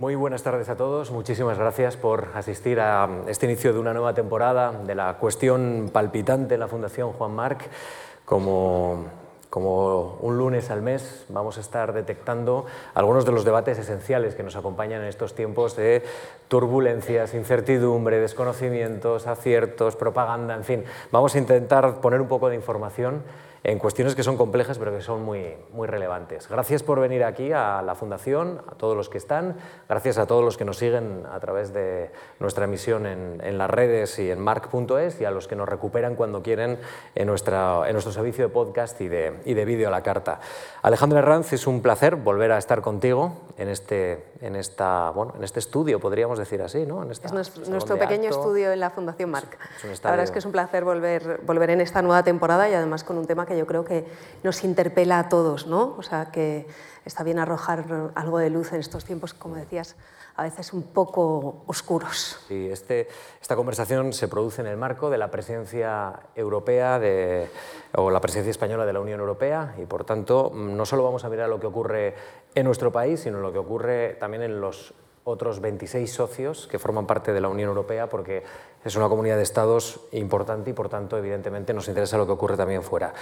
Muy buenas tardes a todos. Muchísimas gracias por asistir a este inicio de una nueva temporada de la cuestión palpitante en la Fundación Juan Marc. Como, como un lunes al mes vamos a estar detectando algunos de los debates esenciales que nos acompañan en estos tiempos de turbulencias, incertidumbre, desconocimientos, aciertos, propaganda, en fin. Vamos a intentar poner un poco de información en cuestiones que son complejas pero que son muy, muy relevantes. Gracias por venir aquí a la Fundación, a todos los que están, gracias a todos los que nos siguen a través de nuestra emisión en, en las redes y en marc.es y a los que nos recuperan cuando quieren en, nuestra, en nuestro servicio de podcast y de, y de vídeo a la carta. Alejandro Herranz, es un placer volver a estar contigo en este, en esta, bueno, en este estudio, podríamos decir así, ¿no? En esta, es nuestro, nuestro pequeño acto. estudio en la Fundación Marc. La verdad es que es un placer volver, volver en esta nueva temporada y además con un tema que yo creo que nos interpela a todos, ¿no? O sea, que está bien arrojar algo de luz en estos tiempos, como decías, a veces un poco oscuros. Sí, este, esta conversación se produce en el marco de la presidencia europea de, o la presidencia española de la Unión Europea y, por tanto, no solo vamos a mirar lo que ocurre en nuestro país, sino lo que ocurre también en los otros 26 socios que forman parte de la Unión Europea, porque es una comunidad de estados importante y, por tanto, evidentemente nos interesa lo que ocurre también fuera.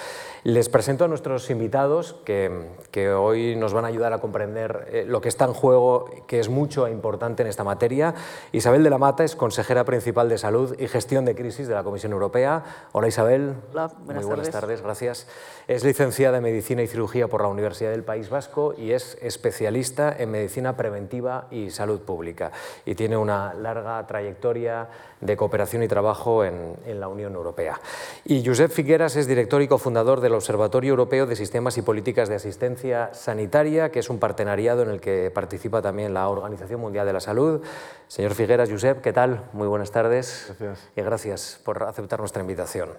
Les presento a nuestros invitados que, que hoy nos van a ayudar a comprender eh, lo que está en juego, que es mucho e importante en esta materia. Isabel de la Mata es consejera principal de Salud y Gestión de Crisis de la Comisión Europea. Hola Isabel. Hola, buenas, Muy buenas tardes. tardes. Gracias. Es licenciada en Medicina y Cirugía por la Universidad del País Vasco y es especialista en Medicina Preventiva y Salud Pública. Y tiene una larga trayectoria de cooperación y trabajo en, en, la Unión Europea. Y Josep Figueras es director y cofundador del Observatorio Europeo de Sistemas y Políticas de Asistencia Sanitaria, que es un partenariado en el que participa también la Organización Mundial de la Salud. Señor Figueras, Josep, ¿qué tal? Muy buenas tardes. Gracias. Y gracias por aceptar nuestra invitación.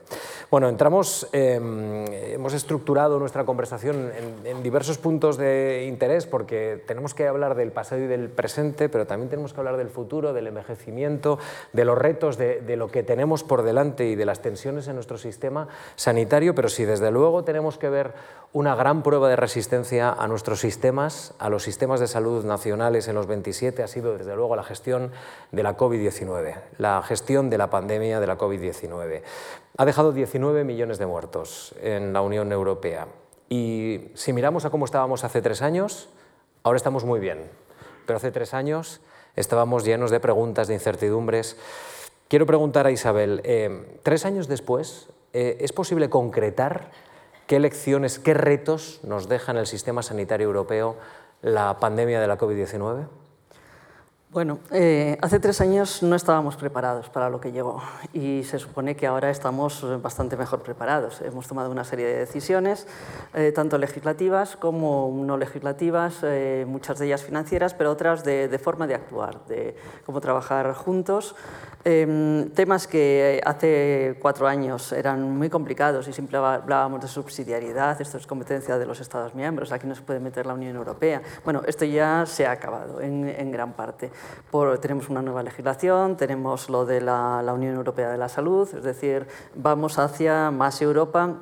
Bueno, entramos, eh, hemos estructurado nuestra conversación en, en diversos puntos de interés porque tenemos que hablar del pasado y del presente, pero también tenemos que hablar del futuro, del envejecimiento, de los retos de, de, lo que tenemos por delante y de las tensiones en nuestro sistema sanitario, pero sí, desde luego tenemos que ver una gran prueba de resistencia a nuestros sistemas, a los sistemas de salud nacionales en los 27, ha sido desde luego la gestión de la COVID-19, la gestión de la pandemia de la COVID-19. Ha dejado 19 millones de muertos en la Unión Europea. Y si miramos a cómo estábamos hace tres años, ahora estamos muy bien, pero hace tres años estábamos llenos de preguntas, de incertidumbres. Quiero preguntar a Isabel, eh, tres años después, eh, ¿es posible concretar qué lecciones, qué retos nos deja en el sistema sanitario europeo la pandemia de la COVID-19? Bueno, eh, hace tres años no estábamos preparados para lo que llegó y se supone que ahora estamos bastante mejor preparados. Hemos tomado una serie de decisiones, eh, tanto legislativas como no legislativas, eh, muchas de ellas financieras, pero otras de, de, forma de actuar, de cómo trabajar juntos. temas que hace cuatro años eran muy complicados y siempre hablábamos de subsidiariedad, esto es competencia de los Estados miembros, aquí no se puede meter la Unión Europea. Bueno, esto ya se ha acabado en, en gran parte. Por, tenemos una nueva legislación, tenemos lo de la, la, Unión Europea de la Salud, es decir, vamos hacia más Europa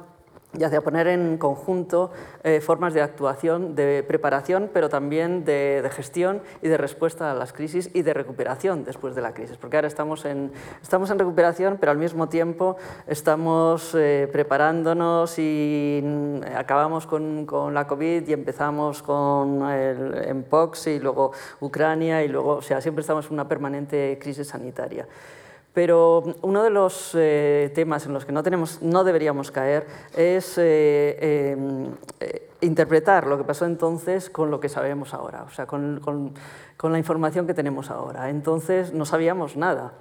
y hacia poner en conjunto eh, formas de actuación, de preparación, pero también de, gestión y de respuesta a las crisis y de recuperación después de la crisis. Porque ahora estamos en, estamos en recuperación, pero al mismo tiempo estamos eh, preparándonos y acabamos con, con, la COVID y empezamos con el MPOX y luego Ucrania y luego, o sea, siempre estamos en una permanente crisis sanitaria. Pero uno de los eh, temas en los que no, tenemos, no deberíamos caer es eh, eh, interpretar lo que pasó entonces con lo que sabemos ahora, o sea, con, con, con la información que tenemos ahora. Entonces no sabíamos nada.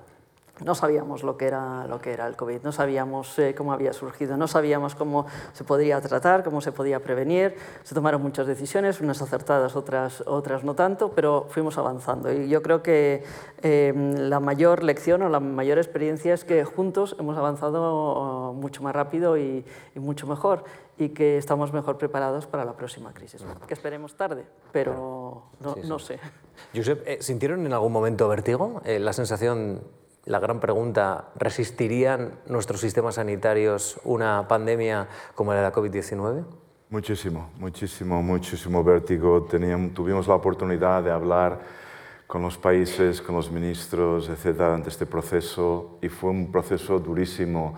No sabíamos lo que, era, lo que era el COVID, no sabíamos eh, cómo había surgido, no sabíamos cómo se podría tratar, cómo se podía prevenir. Se tomaron muchas decisiones, unas acertadas, otras, otras no tanto, pero fuimos avanzando. Y yo creo que eh, la mayor lección o la mayor experiencia es que juntos hemos avanzado mucho más rápido y, y mucho mejor y que estamos mejor preparados para la próxima crisis. Que esperemos tarde, pero no, sí, sí. no sé. Josep, eh, ¿sintieron en algún momento vértigo? Eh, la sensación la gran pregunta, ¿resistirían nuestros sistemas sanitarios una pandemia como la de la COVID-19? Muchísimo, muchísimo, muchísimo vértigo. Teníamos, tuvimos la oportunidad de hablar con los países, con los ministros, etcétera, durante este proceso y fue un proceso durísimo.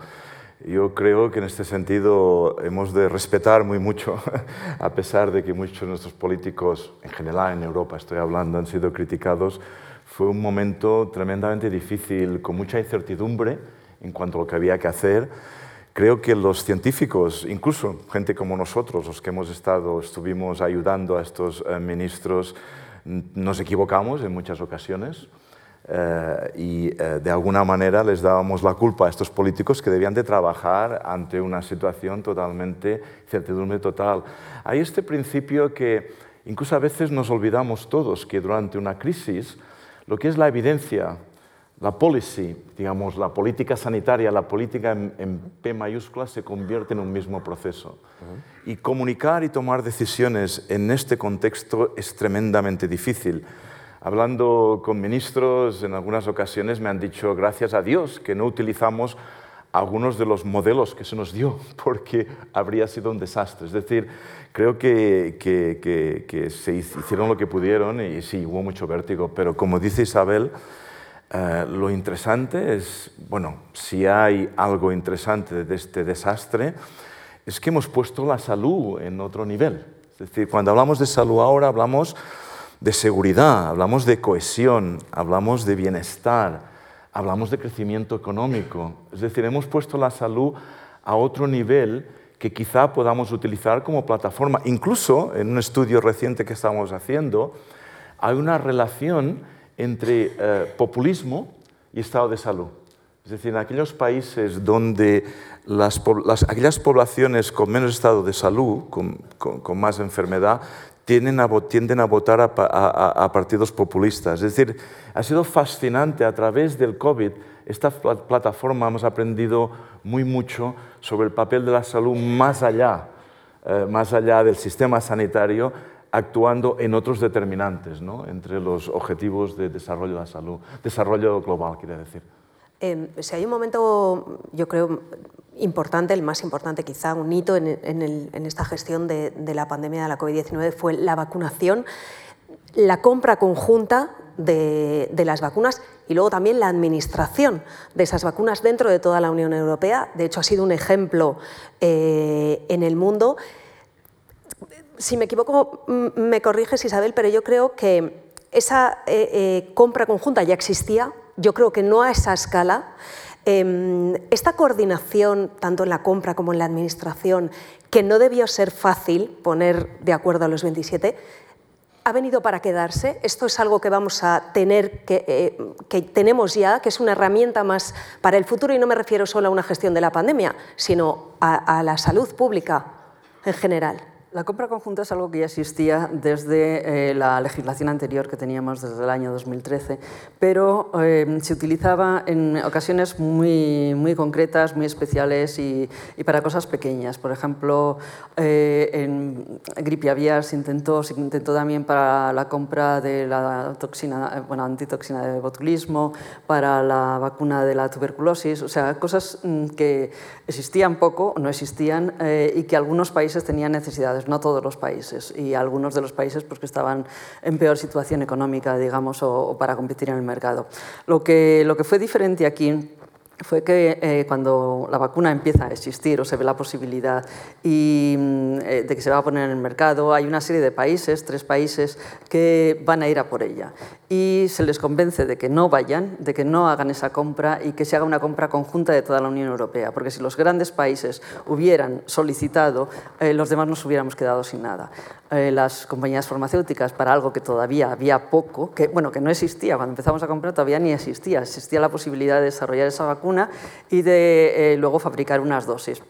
Yo creo que en este sentido hemos de respetar muy mucho, a pesar de que muchos de nuestros políticos, en general en Europa estoy hablando, han sido criticados. Fue un momento tremendamente difícil, con mucha incertidumbre en cuanto a lo que había que hacer. Creo que los científicos, incluso gente como nosotros, los que hemos estado, estuvimos ayudando a estos eh, ministros, nos equivocamos en muchas ocasiones eh, y eh, de alguna manera les dábamos la culpa a estos políticos que debían de trabajar ante una situación totalmente, incertidumbre total. Hay este principio que incluso a veces nos olvidamos todos, que durante una crisis lo que es la evidencia, la policy, digamos, la política sanitaria, la política en, P mayúscula se convierte en un mismo proceso. Y comunicar y tomar decisiones en este contexto es tremendamente difícil. Hablando con ministros, en algunas ocasiones me han dicho, gracias a Dios, que no utilizamos algunos de los modelos que se nos dio, porque habría sido un desastre. Es decir, creo que, que, que se hicieron lo que pudieron y sí, hubo mucho vértigo, pero como dice Isabel, eh, lo interesante es, bueno, si hay algo interesante de este desastre, es que hemos puesto la salud en otro nivel. Es decir, cuando hablamos de salud ahora hablamos de seguridad, hablamos de cohesión, hablamos de bienestar, hablamos de crecimiento económico. Es decir, hemos puesto la salud a otro nivel que quizá podamos utilizar como plataforma. Incluso en un estudio reciente que estamos haciendo, hay una relación entre eh, populismo y estado de salud. Es decir, en aquellos países donde las, aquellas poblaciones con menos estado de salud, con, más enfermedad, tienden a, tienden a votar a, partidos populistas. Es decir, ha sido fascinante a través del COVID, esta plataforma hemos aprendido muy mucho sobre el papel de la salud más allá, eh, más allá del sistema sanitario actuando en otros determinantes, ¿no? entre los objetivos de desarrollo de la salud, desarrollo global, quiere decir. Eh, si hay un momento, yo creo, importante, el más importante quizá, un hito en, en, esta gestión de, de, la pandemia de la COVID-19 fue la vacunación, la compra conjunta de, las vacunas y luego también la administración de esas vacunas dentro de toda la Unión Europea. De hecho, ha sido un ejemplo eh, en el mundo si me equivoco, me corriges Isabel, pero yo creo que esa eh, eh, compra conjunta ya existía, yo creo que no a esa escala. Em, esta coordinación, tanto en la compra como en la administración, que no debió ser fácil poner de acuerdo a los 27, ha venido para quedarse. Esto es algo que vamos a tener, que, eh, que, tenemos ya, que es una herramienta más para el futuro y no me refiero solo a una gestión de la pandemia, sino a la salud pública en general. La compra conjunta es algo que ya existía desde eh, la legislación anterior que teníamos desde el año 2013, pero eh, se utilizaba en ocasiones muy, muy concretas, muy especiales y, para cosas pequeñas. Por ejemplo, eh, en gripe aviar se intentó, se intentó también para la compra de la toxina, bueno, antitoxina de botulismo, para la vacuna de la tuberculosis, o sea, cosas mm, que existían poco, no existían y que algunos países tenían necesidades no todos los países, y algunos de los países pues, que estaban en peor situación económica, digamos, o, o para competir en el mercado. Lo que, lo que fue diferente aquí fue que eh, cuando la vacuna empieza a existir o se ve la posibilidad mm, eh, de que se va a poner en el mercado, hay una serie de países, tres países, que van a ir a por ella. Y se les convence de que no vayan, de que no hagan esa compra y que se haga una compra conjunta de toda la Unión Europea. Porque si los grandes países hubieran solicitado, eh, los demás nos hubiéramos quedado sin nada. las compañías farmacéuticas, para algo que todavía había poco, que, bueno, que no existía, cuando empezamos a comprar todavía ni existía, existía la posibilidad de desarrollar esa vacuna y de eh, luego fabricar unas dosis.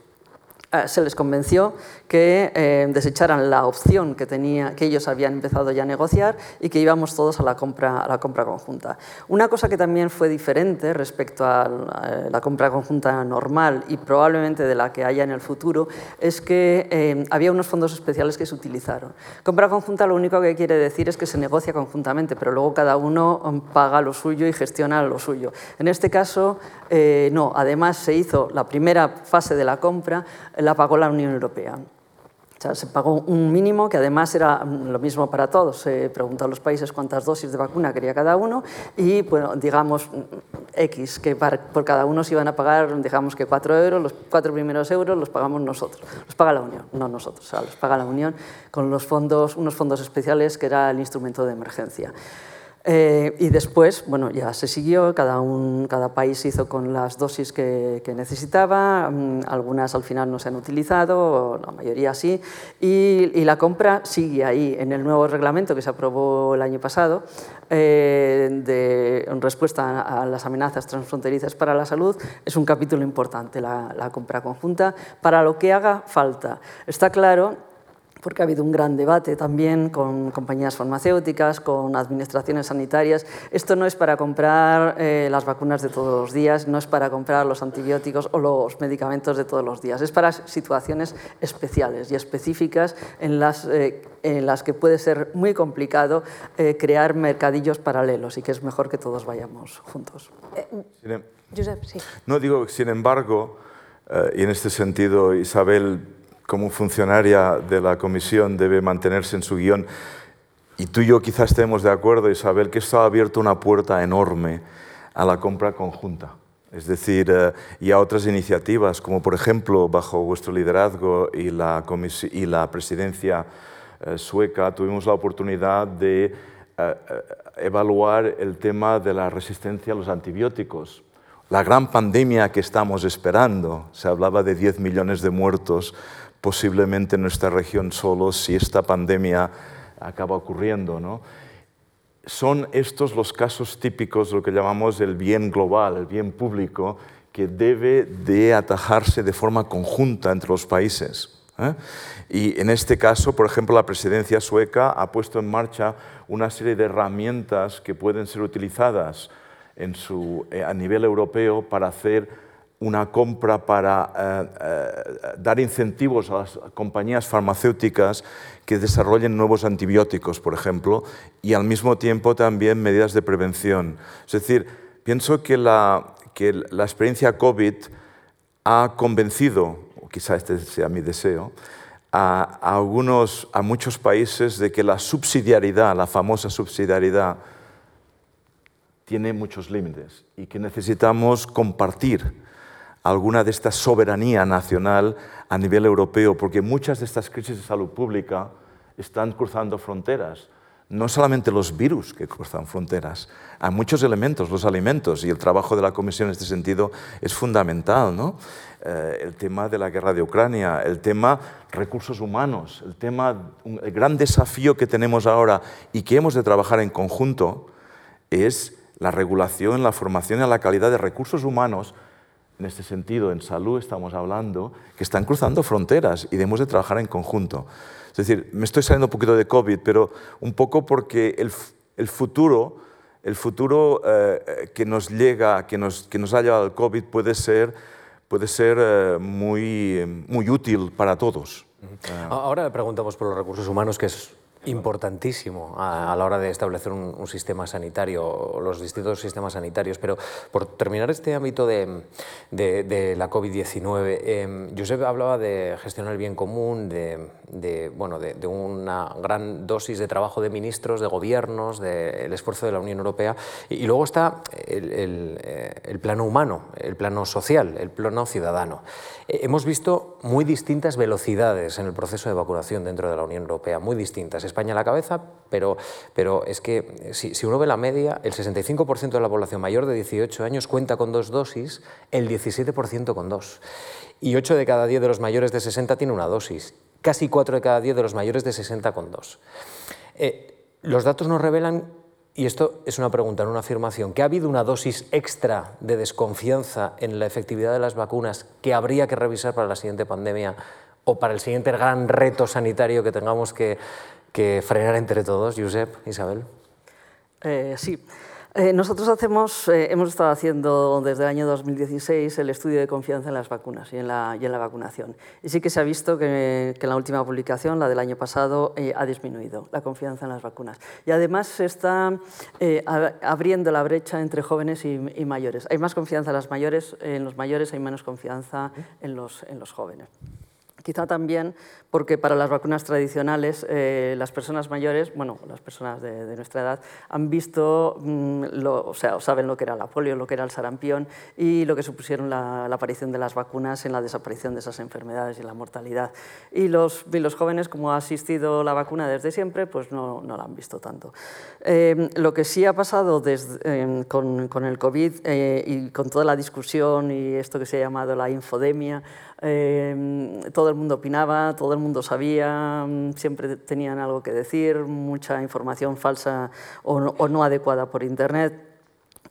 Eh, se les convenció que eh, desecharan la opción que, tenía, que ellos habían empezado ya a negociar y que íbamos todos a la, compra, a la compra conjunta. Una cosa que también fue diferente respecto a la compra conjunta normal y probablemente de la que haya en el futuro es que había unos fondos especiales que se utilizaron. Compra conjunta lo único que quiere decir es que se negocia conjuntamente, pero luego cada uno um, paga lo suyo y gestiona lo suyo. En este caso, no. Además, se hizo la primera fase de la compra la pagó la Unión Europea. sea, se pagó un mínimo que además era lo mismo para todos. Se preguntó a los países cuántas dosis de vacuna quería cada uno y, bueno, digamos, X, que por cada uno se iban a pagar, digamos que 4 euros, los cuatro primeros euros los pagamos nosotros. Los paga la Unión, no nosotros, o sea, los paga la Unión con unos fondos especiales que era el instrumento de emergencia. Eh, y después, bueno, ya se siguió, cada, un, cada país hizo con las dosis que, que, necesitaba, mm, algunas al final no se han utilizado, la mayoría sí, y, y, la compra sigue ahí en el nuevo reglamento que se aprobó el año pasado eh, de en respuesta a, las amenazas transfronterizas para la salud, es un capítulo importante la, la compra conjunta para lo que haga falta. Está claro porque ha habido un gran debate también con compañías farmacéuticas, con administraciones sanitarias. Esto no es para comprar eh, las vacunas de todos los días, no es para comprar los antibióticos o los medicamentos de todos los días, es para situaciones especiales y específicas en las, eh, en las que puede ser muy complicado eh, crear mercadillos paralelos y que es mejor que todos vayamos juntos. Em- Josep, sí. No digo, sin embargo, y en este sentido, Isabel como funcionaria de la comisión debe mantenerse en su guion. Y tú y yo quizás estemos de acuerdo, Isabel, que esto ha abierto una puerta enorme a la compra conjunta. Es decir, eh, y a otras iniciativas, como por ejemplo, bajo vuestro liderazgo y la, y la presidencia eh, sueca, tuvimos la oportunidad de eh, evaluar el tema de la resistencia a los antibióticos. La gran pandemia que estamos esperando, se hablaba de 10 millones de muertos posiblemente en nuestra región solo si esta pandemia acaba ocurriendo. ¿no? Son estos los casos típicos, lo que llamamos el bien global, el bien público, que debe de atajarse de forma conjunta entre los países. ¿eh? Y en este caso, por ejemplo, la presidencia sueca ha puesto en marcha una serie de herramientas que pueden ser utilizadas eh, a nivel europeo para hacer una compra para eh, eh, dar incentivos a las compañías farmacéuticas que desarrollen nuevos antibióticos, por ejemplo, y al mismo tiempo también medidas de prevención. Es decir, pienso que la, que la experiencia COVID ha convencido, o quizá este sea mi deseo, a, a, algunos, a muchos países de que la subsidiariedad, la famosa subsidiariedad, tiene muchos límites y que necesitamos compartir alguna de esta soberanía nacional a nivel europeo, porque muchas de estas crisis de salud pública están cruzando fronteras. No solamente los virus que cruzan fronteras, hay muchos elementos, los alimentos, y el trabajo de la Comisión en este sentido es fundamental. ¿no? Eh, el tema de la guerra de Ucrania, el tema recursos humanos, el tema, el gran desafío que tenemos ahora y que hemos de trabajar en conjunto es la regulación, la formación y la calidad de recursos humanos en este sentido, en salud estamos hablando, que están cruzando fronteras y debemos de trabajar en conjunto. Es decir, me estoy saliendo un poquito de COVID, pero un poco porque el, el futuro, el futuro eh, que nos llega, que nos, que nos ha llevado el COVID puede ser, puede ser eh, muy, muy útil para todos. Ahora le preguntamos por los recursos humanos, que es importantísimo a, la hora de establecer un, sistema sanitario, los distintos sistemas sanitarios. Pero por terminar este ámbito de, la COVID-19, eh, Josep hablaba de gestionar el bien común, de, bueno, de, una gran dosis de trabajo de ministros, de gobiernos, del esfuerzo de la Unión Europea. Y, luego está el, eh, el, plano humano, el plano social, el plano ciudadano. Eh, hemos visto muy distintas velocidades en el proceso de vacunación dentro de la Unión Europea, muy distintas. España a la cabeza, pero, pero es que si, si uno ve la media, el 65% de la población mayor de 18 años cuenta con dos dosis, el 17% con dos. Y 8 de cada 10 de los mayores de 60 tiene una dosis, casi 4 de cada 10 de los mayores de 60 con dos. Eh, los datos nos revelan y esto es una pregunta, no una afirmación, que ha habido una dosis extra de desconfianza en la efectividad de las vacunas que habría que revisar para la siguiente pandemia o para el siguiente gran reto sanitario que tengamos que, que frenar entre todos, Josep, Isabel? Eh, sí. Eh, nosotros eh, hemos estado haciendo desde el año 2016 el estudio de confianza en las vacunas y en la, vacunación. Y sí que se ha visto que, en la última publicación, la del año pasado, ha disminuido la confianza en las vacunas. Y además se está abriendo la brecha entre jóvenes y, mayores. Hay más confianza en, las mayores, en los mayores, hay menos confianza en los jóvenes. Quizá también porque para las vacunas tradicionales eh, las personas mayores, bueno, las personas de, nuestra edad, han visto, mm, o sea, saben lo que era la polio, lo que era el sarampión y lo que supusieron la, aparición de las vacunas en la desaparición de esas enfermedades y la mortalidad. Y los, los jóvenes, como ha asistido la vacuna desde siempre, pues no, no la han visto tanto. Eh, lo que sí ha pasado desde, con, con, el COVID eh, y con toda la discusión y esto que se ha llamado la infodemia, todo el mundo opinaba, todo el mundo sabía, siempre tenían algo que decir, mucha información falsa o no, adecuada por Internet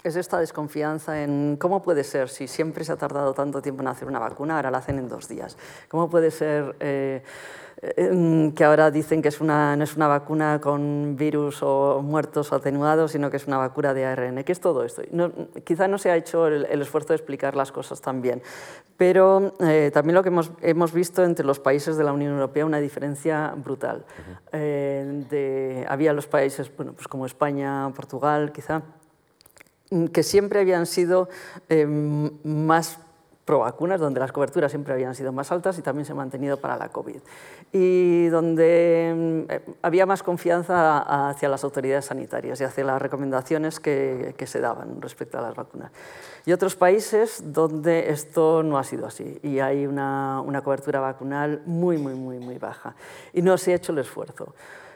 es esta desconfianza en cómo puede ser, si siempre se ha tardado tanto tiempo en hacer una vacuna, ahora la hacen en dos días. ¿Cómo puede ser eh, que ahora dicen que es una, no es una vacuna con virus o muertos o atenuados, sino que es una vacuna de ARN. ¿Qué es todo esto? No, quizá no se ha hecho el, esfuerzo de explicar las cosas tan bien, pero eh, también lo que hemos, hemos, visto entre los países de la Unión Europea una diferencia brutal. Eh, de, había los países bueno, pues como España, Portugal, quizá, que siempre habían sido eh, más pro vacunas, donde las coberturas siempre habían sido más altas y también se han mantenido para la COVID. Y donde mm, había más confianza hacia las autoridades sanitarias y hacia las recomendaciones que, que, se daban respecto a las vacunas. Y otros países donde esto no ha sido así y hay una, una cobertura vacunal muy, muy, muy, muy baja. Y no se ha hecho el esfuerzo.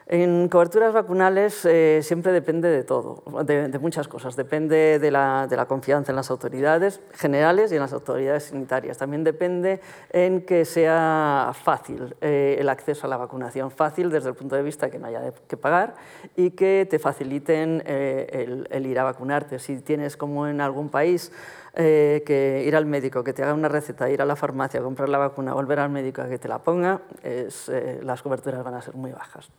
En coberturas vacunales eh, siempre depende de todo, de, muchas cosas. Depende de la, de la, confianza en las autoridades generales y en las autoridades sanitarias. También depende en que sea fácil eh, el acceso a la vacunación. Fácil desde el punto de vista de que no haya que pagar y que te faciliten eh, el, el, ir a vacunarte. Si tienes, como en algún país, que ir al médico, que te haga una receta, ir a la farmacia, comprar la vacuna, volver al médico a que te la ponga, es, las coberturas van a ser muy bajas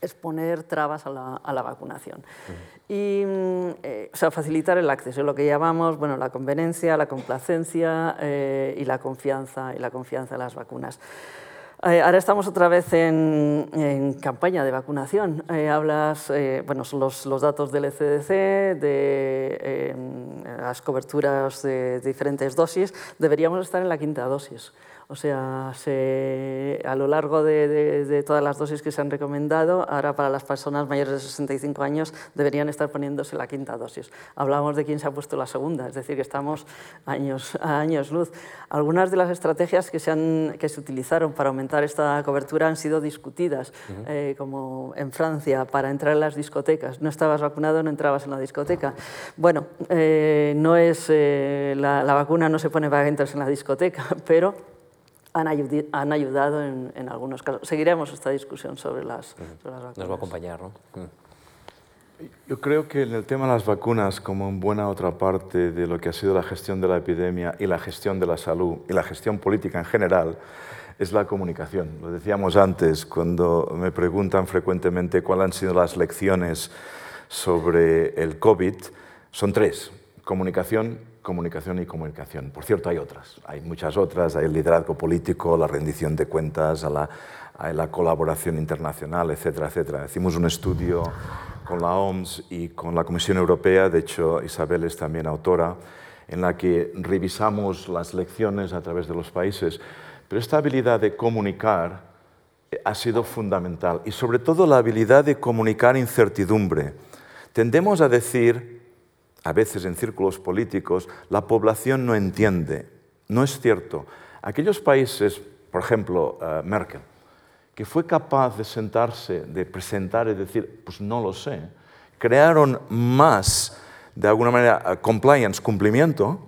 es poner trabas a la, vacunación. Y mm, eh, o sea, facilitar el acceso, lo que llamamos bueno, la conveniencia, la complacencia eh, y la confianza y la confianza en las vacunas. Eh, ahora estamos otra vez en, campaña de vacunación. hablas, bueno, los, los, datos del ECDC, de las coberturas de diferentes dosis, deberíamos estar en la quinta dosis. O sea, a lo largo de, todas las dosis que se han recomendado, ahora para las personas mayores de 65 años deberían estar poniéndose la quinta dosis. Hablamos de quién se ha puesto la segunda, es decir, que estamos años, a años luz. Algunas de las estrategias que se, han, que se utilizaron para aumentar esta cobertura han sido discutidas, eh, como en Francia, para entrar en las discotecas. No estabas vacunado, no entrabas en la discoteca. Bueno, eh, no es, eh, la, la vacuna no se pone para que entres en la discoteca, pero han, ayudado en, algunos casos. Seguiremos esta discusión sobre las, vacunas. Nos va a acompañar, ¿no? Mm. Yo creo que en el tema de las vacunas, como en buena otra parte de lo que ha sido la gestión de la epidemia y la gestión de la salud y la gestión política en general, es la comunicación. Lo decíamos antes, cuando me preguntan frecuentemente cuáles han sido las lecciones sobre el COVID, son tres. Comunicación, comunicación y comunicación. Por cierto, hay otras, hay muchas otras, hay el liderazgo político, la rendición de cuentas, a la, la colaboración internacional, etcétera, etcétera. Hicimos un estudio con la OMS y con la Comisión Europea, de hecho Isabel es también autora, en la que revisamos las lecciones a través de los países. Pero esta habilidad de comunicar eh, ha sido fundamental y sobre todo la habilidad de comunicar incertidumbre. Tendemos a decir a veces en círculos políticos, la población no entiende. No es cierto. Aquellos países, por ejemplo, eh, Merkel, que fue capaz de sentarse, de presentar y decir, pues no lo sé, crearon más, de alguna manera, eh, compliance, cumplimiento,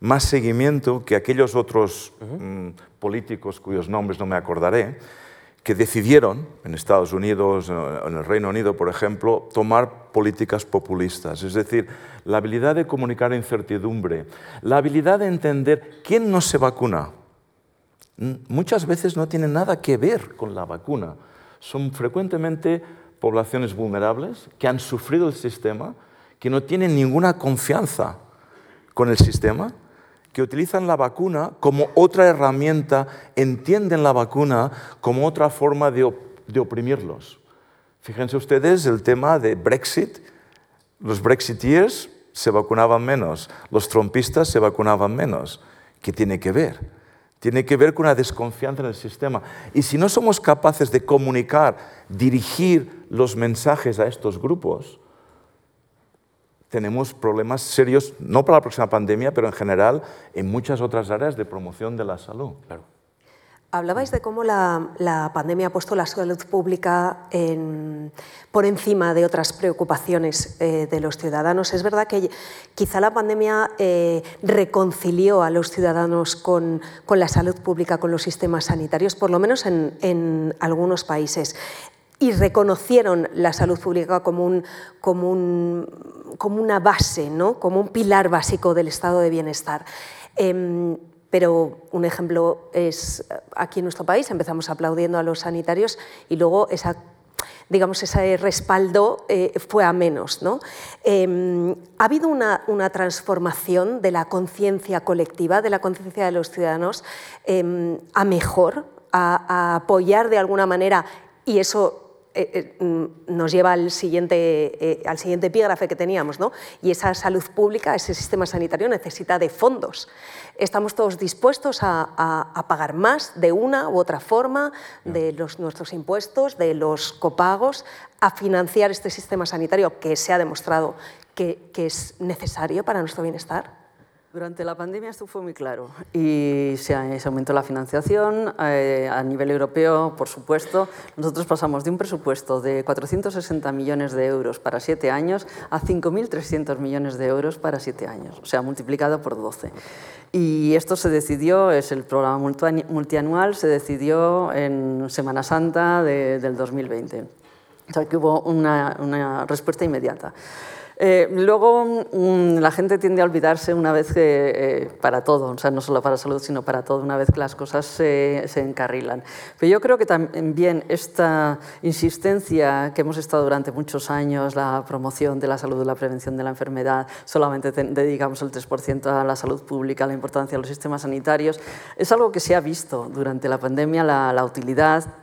más seguimiento que aquellos otros mm, políticos cuyos nombres no me acordaré, que decidieron, en Estados Unidos, en el Reino Unido, por ejemplo, tomar políticas populistas. Es decir, la habilidad de comunicar incertidumbre, la habilidad de entender quién no se vacuna. Muchas veces no tiene nada que ver con la vacuna. Son frecuentemente poblaciones vulnerables que han sufrido el sistema, que no tienen ninguna confianza con el sistema que utilizan la vacuna como otra herramienta, entienden la vacuna como otra forma de, oprimirlos. Fíjense ustedes el tema de Brexit. Los Brexiteers se vacunaban menos, los trompistas se vacunaban menos. ¿Qué tiene que ver? tiene que ver con una desconfianza en el sistema. Y si no somos capaces de comunicar, dirigir los mensajes a estos grupos, tenemos problemas serios, no para la próxima pandemia, pero en general en muchas otras áreas de promoción de la salud. Claro. Hablabais de cómo la, pandemia ha puesto la salud pública por encima de otras preocupaciones eh, de los ciudadanos. Es verdad que quizá la pandemia eh, reconcilió a los ciudadanos con, la salud pública, con los sistemas sanitarios, por lo menos en, algunos países y reconocieron la salud pública como, un, como, una base, ¿no? como un pilar básico del estado de bienestar. Em, pero un ejemplo es aquí en nuestro país, empezamos aplaudiendo a los sanitarios y luego esa digamos, ese respaldo eh, fue a menos. ¿no? Em, ha habido una, transformación de la conciencia colectiva, de la conciencia de los ciudadanos, em, a mejor, a, apoyar de alguna manera, y eso eh, eh, mm, nos lleva al siguiente, al siguiente epígrafe que teníamos, ¿no? y esa salud pública, ese sistema sanitario necesita de fondos estamos todos dispuestos a, pagar más de una u otra forma de los, nuestros impuestos, de los copagos, a financiar este sistema sanitario que se ha demostrado que es necesario para nuestro bienestar. Durante la pandemia esto fue muy claro y se, aumentó la financiación eh, a nivel europeo, por supuesto. Nosotros pasamos de un presupuesto de 460 millones de euros para siete años a 5.300 millones de euros para siete años, o sea, multiplicado por 12. Y esto se decidió, es el programa multianual, se decidió en Semana Santa del 2020. O sea, que hubo una, una respuesta inmediata. Eh, luego mm, la gente tiende a olvidarse una vez que, eh, para todo, o sea, no solo para salud, sino para todo, una vez que las cosas se, encarrilan. Pero yo creo que también esta insistencia que hemos estado durante muchos años, la promoción de la salud, la prevención de la enfermedad, solamente dedicamos el 3% a la salud pública, la importancia de los sistemas sanitarios, es algo que se ha visto durante la pandemia, la utilidad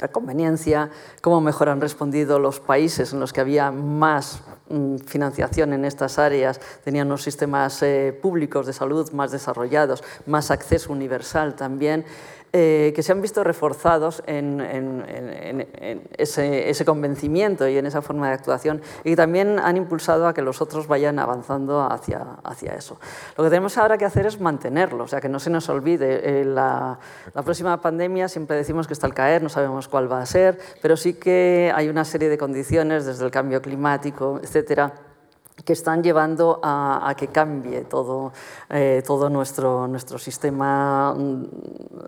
la conveniencia, cómo mejor han respondido los países en los que había más mm, financiación en estas áreas, tenían unos sistemas eh, públicos de salud más desarrollados, más acceso universal también. Eh, que se han visto reforzados en, ese, convencimiento y en esa forma de actuación y también han impulsado a que los otros vayan avanzando hacia, hacia eso. Lo que tenemos ahora que hacer es mantenerlo, o sea, que no se nos olvide. Eh, la, la, próxima pandemia siempre decimos que está al caer, no sabemos cuál va a ser, pero sí que hay una serie de condiciones desde el cambio climático, etcétera, que están llevando a, que cambie todo, eh, todo nuestro, nuestro sistema mm,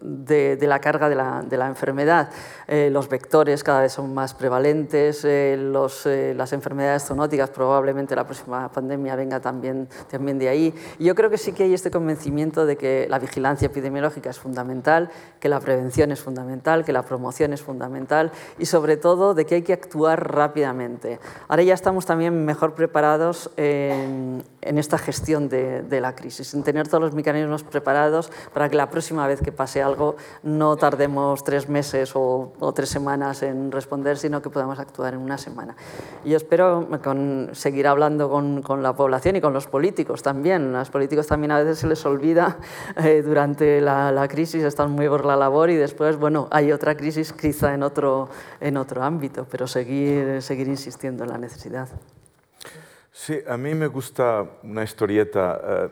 de, la carga de la, de la enfermedad. Eh, los vectores cada vez son más prevalentes, eh, los, las enfermedades zoonóticas, probablemente la próxima pandemia venga también, también de ahí. Y yo creo que sí que hay este convencimiento de que la vigilancia epidemiológica es fundamental, que la prevención es fundamental, que la promoción es fundamental y sobre todo de que hay que actuar rápidamente. Ahora ya estamos también mejor preparados en, esta gestión de, la crisis, en tener todos los mecanismos preparados para que la próxima vez que pase algo no tardemos tres meses o, tres semanas en responder, sino que podamos actuar en una semana. Y espero con, seguir hablando con, con, la población y con los políticos también. A los políticos también a veces se les olvida eh, durante la, la, crisis, están muy por la labor y después, bueno, hay otra crisis quizá en otro, en otro ámbito, pero seguir, seguir insistiendo en la necesidad. Sí, a mí me gusta una historieta. Eh,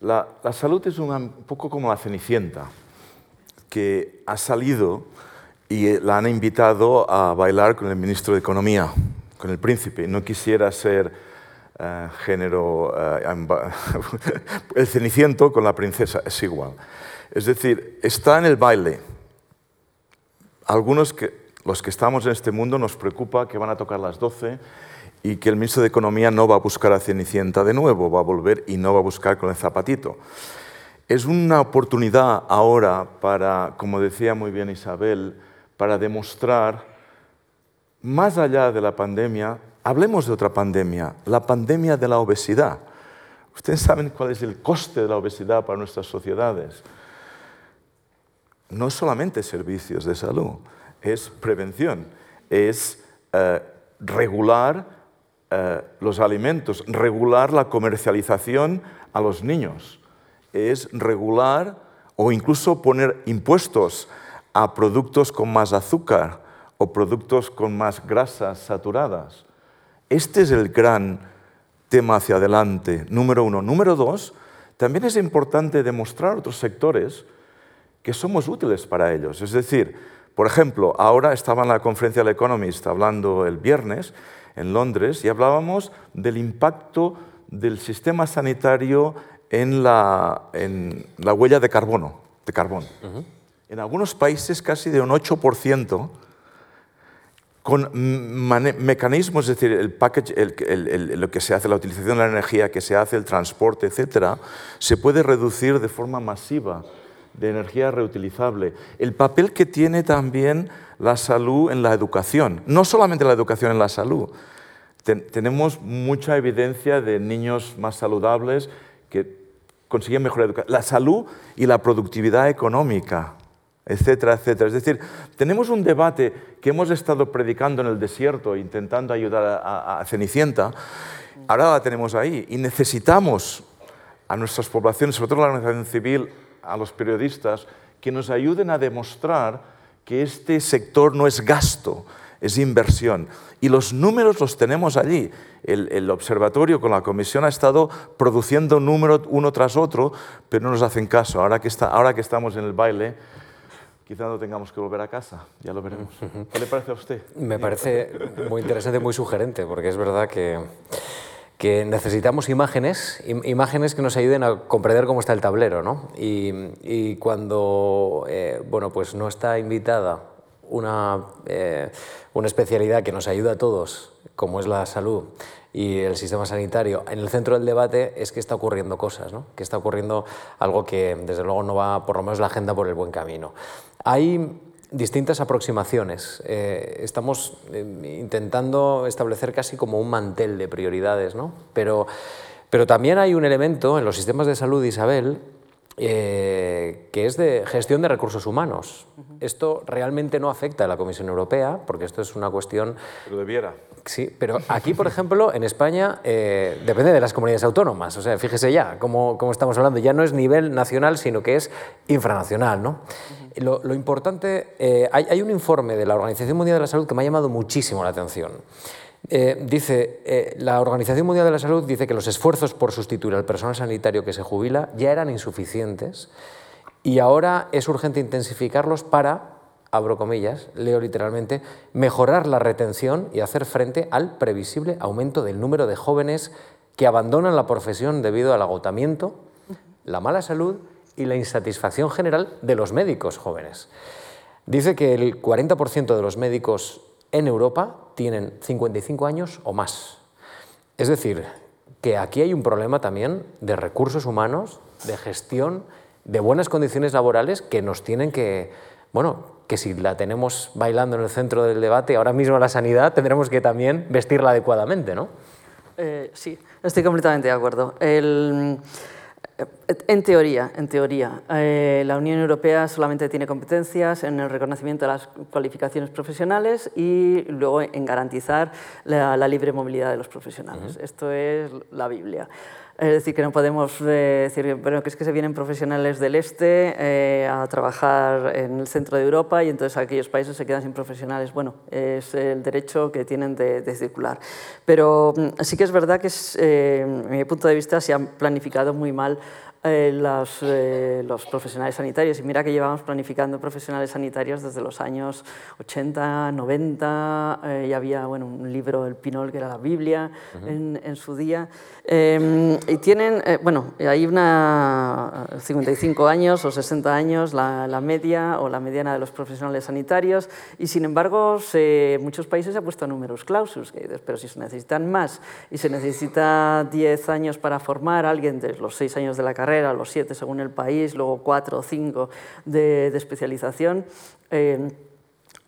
la, salud es un poco como la Cenicienta, que ha salido y la han invitado a bailar con el ministro de Economía, con el príncipe. No quisiera ser eh, género, eh, el ceniciento con la princesa, es igual. Es decir, está en el baile. Algunos los que estamos en este mundo nos preocupa que van a tocar las 12 y que el ministro de Economía no va a buscar a Cenicienta de nuevo, va a volver y no va a buscar con el zapatito. Es una oportunidad ahora para, como decía muy bien Isabel, para demostrar, más allá de la pandemia, hablemos de otra pandemia, la pandemia de la obesidad. Ustedes saben cuál es el coste de la obesidad para nuestras sociedades. No es solamente servicios de salud, es prevención, es eh, regular eh, los alimentos, regular la comercialización a los niños, es regular o incluso poner impuestos a productos con más azúcar o productos con más grasas saturadas. Este es el gran tema hacia adelante, número uno. Número dos, también es importante demostrar a otros sectores que somos útiles para ellos. Es decir, por ejemplo, ahora estaba en la conferencia del Economist hablando el viernes en Londres y hablábamos del impacto del sistema sanitario en la, en la huella de carbono. De carbón. En algunos países casi de un 8%, con mecanismos, es decir, el package, lo que se hace, la utilización de la energía que se hace, el transporte, etcétera, se puede reducir de forma masiva de energía reutilizable. El papel que tiene también la salud en la educación, no solamente la educación en la salud. tenemos mucha evidencia de niños más saludables que consiguen mejor educación. La salud y la productividad económica etcétera, etcétera. Es decir, tenemos un debate que hemos estado predicando en el desierto, intentando ayudar a, Cenicienta, ahora la tenemos ahí y necesitamos a nuestras poblaciones, sobre todo a la organización civil, a los periodistas, que nos ayuden a demostrar que este sector no es gasto, es inversión. Y los números los tenemos allí. El, el, observatorio con la comisión ha estado produciendo números uno tras otro, pero no nos hacen caso. Ahora que, está, ahora que estamos en el baile, quizá no tengamos que volver a casa, ya lo veremos. ¿Qué le parece a usted? Me parece muy interesante, muy sugerente, porque es verdad que, que necesitamos imágenes, imágenes que nos ayuden a comprender cómo está el tablero, ¿no? Y, y cuando, eh, bueno, pues no está invitada una, eh, una especialidad que nos ayuda a todos, como es la salud, y el sistema sanitario, en el centro del debate es que está ocurriendo cosas, ¿no? que está ocurriendo algo que desde luego no va, por lo menos la agenda, por el buen camino. Hay distintas aproximaciones. Eh, estamos eh, intentando establecer casi como un mantel de prioridades, ¿no? pero, pero también hay un elemento en los sistemas de salud, Isabel, eh, que es de gestión de recursos humanos. Esto realmente no afecta a la Comisión Europea, porque esto es una cuestión... Pero debiera. Sí, pero aquí, por ejemplo, en España eh, depende de las comunidades autónomas. O sea, fíjese ya cómo, estamos hablando. Ya no es nivel nacional, sino que es infranacional. ¿no? lo, importante, eh, hay, hay, un informe de la Organización Mundial de la Salud que me ha llamado muchísimo la atención. Eh, dice, la Organización Mundial de la Salud dice que los esfuerzos por sustituir al personal sanitario que se jubila ya eran insuficientes y ahora es urgente intensificarlos para abro comillas, leo literalmente, mejorar la retención y hacer frente al previsible aumento del número de jóvenes que abandonan la profesión debido al agotamiento, la mala salud y la insatisfacción general de los médicos jóvenes. Dice que el 40% de los médicos en Europa tienen 55 años o más. Es decir, que aquí hay un problema también de recursos humanos, de gestión, de buenas condiciones laborales que nos tienen que, bueno, que si la tenemos bailando en el centro del debate, ahora mismo la sanidad, tendremos que también vestirla adecuadamente, ¿no? Eh, sí, estoy completamente de acuerdo. Eh, en teoría, en teoría, eh, la Unión Europea solamente tiene competencias en el reconocimiento de las cualificaciones profesionales y luego en garantizar la, libre movilidad de los profesionales. Esto es la Biblia. Es decir, que no podemos eh, decir bueno, que es que se vienen profesionales del este eh, a trabajar en el centro de Europa y entonces aquellos países se quedan sin profesionales. Bueno, es el derecho que tienen de, circular. Pero mm, sí que es verdad que, es, eh, mi punto de vista, se han planificado muy mal eh, eh, los, profesionales sanitarios. Y mira que llevamos planificando profesionales sanitarios desde los años 80, 90, eh, ya había bueno, un libro, El Pinol, que era la Biblia en, en, su día. Em, y tienen, bueno, hay una 55 años o 60 años la, la, media o la mediana de los profesionales sanitarios y sin embargo se, muchos países se han puesto números clausus, pero si se necesitan más y se necesita 10 años para formar a alguien de los 6 años de la carrera, a los siete según el país, luego cuatro o cinco de, especialización. Eh,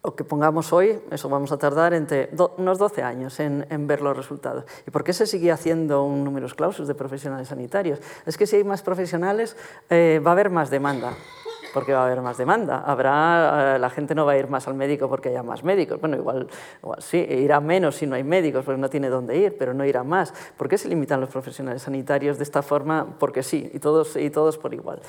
o que pongamos hoy, eso vamos a tardar entre unos 12 años en, ver los resultados. ¿Y por qué se sigue haciendo un número clausus de profesionales sanitarios? Es que si hay más profesionales, eh, va a haber más demanda porque va a haber más demanda. Habrá, eh, la gente no va a ir más al médico porque haya más médicos. Bueno, igual, igual sí, irá menos si no hay médicos porque no tiene dónde ir, pero no irá más. ¿Por qué se limitan los profesionales sanitarios de esta forma? Porque sí, y todos, y todos por igual.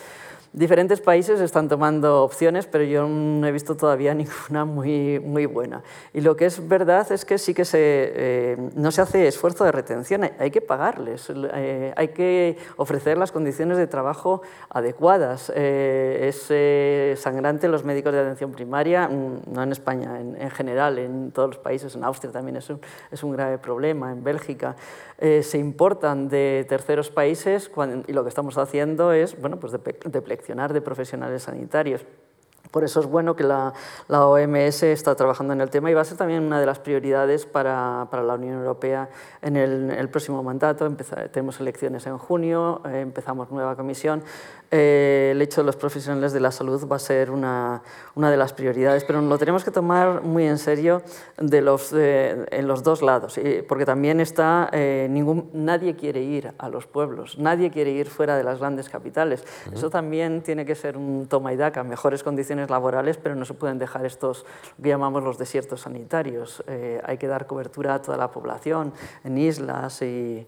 Diferentes países están tomando opciones, pero yo no he visto todavía ninguna muy, muy buena. Y lo que es verdad es que sí que se, eh, no se hace esfuerzo de retención, hay, que pagarles, eh, hay que ofrecer las condiciones de trabajo adecuadas. Eh, es sangrante los médicos de atención primaria, mm, no en España, en, en, general, en todos los países, en Austria también es un, es un grave problema, en Bélgica. se importan de terceros países y lo que estamos haciendo es bueno, pues de, de de profesionales sanitarios. Por eso es bueno que la, OMS está trabajando en el tema y va a ser también una de las prioridades para, la Unión Europea en el, próximo mandato. tenemos elecciones en junio, eh, empezamos nueva comisión eh, el hecho de los profesionales de la salud va a ser una, una, de las prioridades, pero lo tenemos que tomar muy en serio de los, en los dos lados, porque también está, eh, ningún, nadie quiere ir a los pueblos, nadie quiere ir fuera de las grandes capitales. Eso también tiene que ser un toma y daca, mejores condiciones laborales, pero no se pueden dejar estos, que llamamos los desiertos sanitarios. Eh, hay que dar cobertura a toda la población en islas y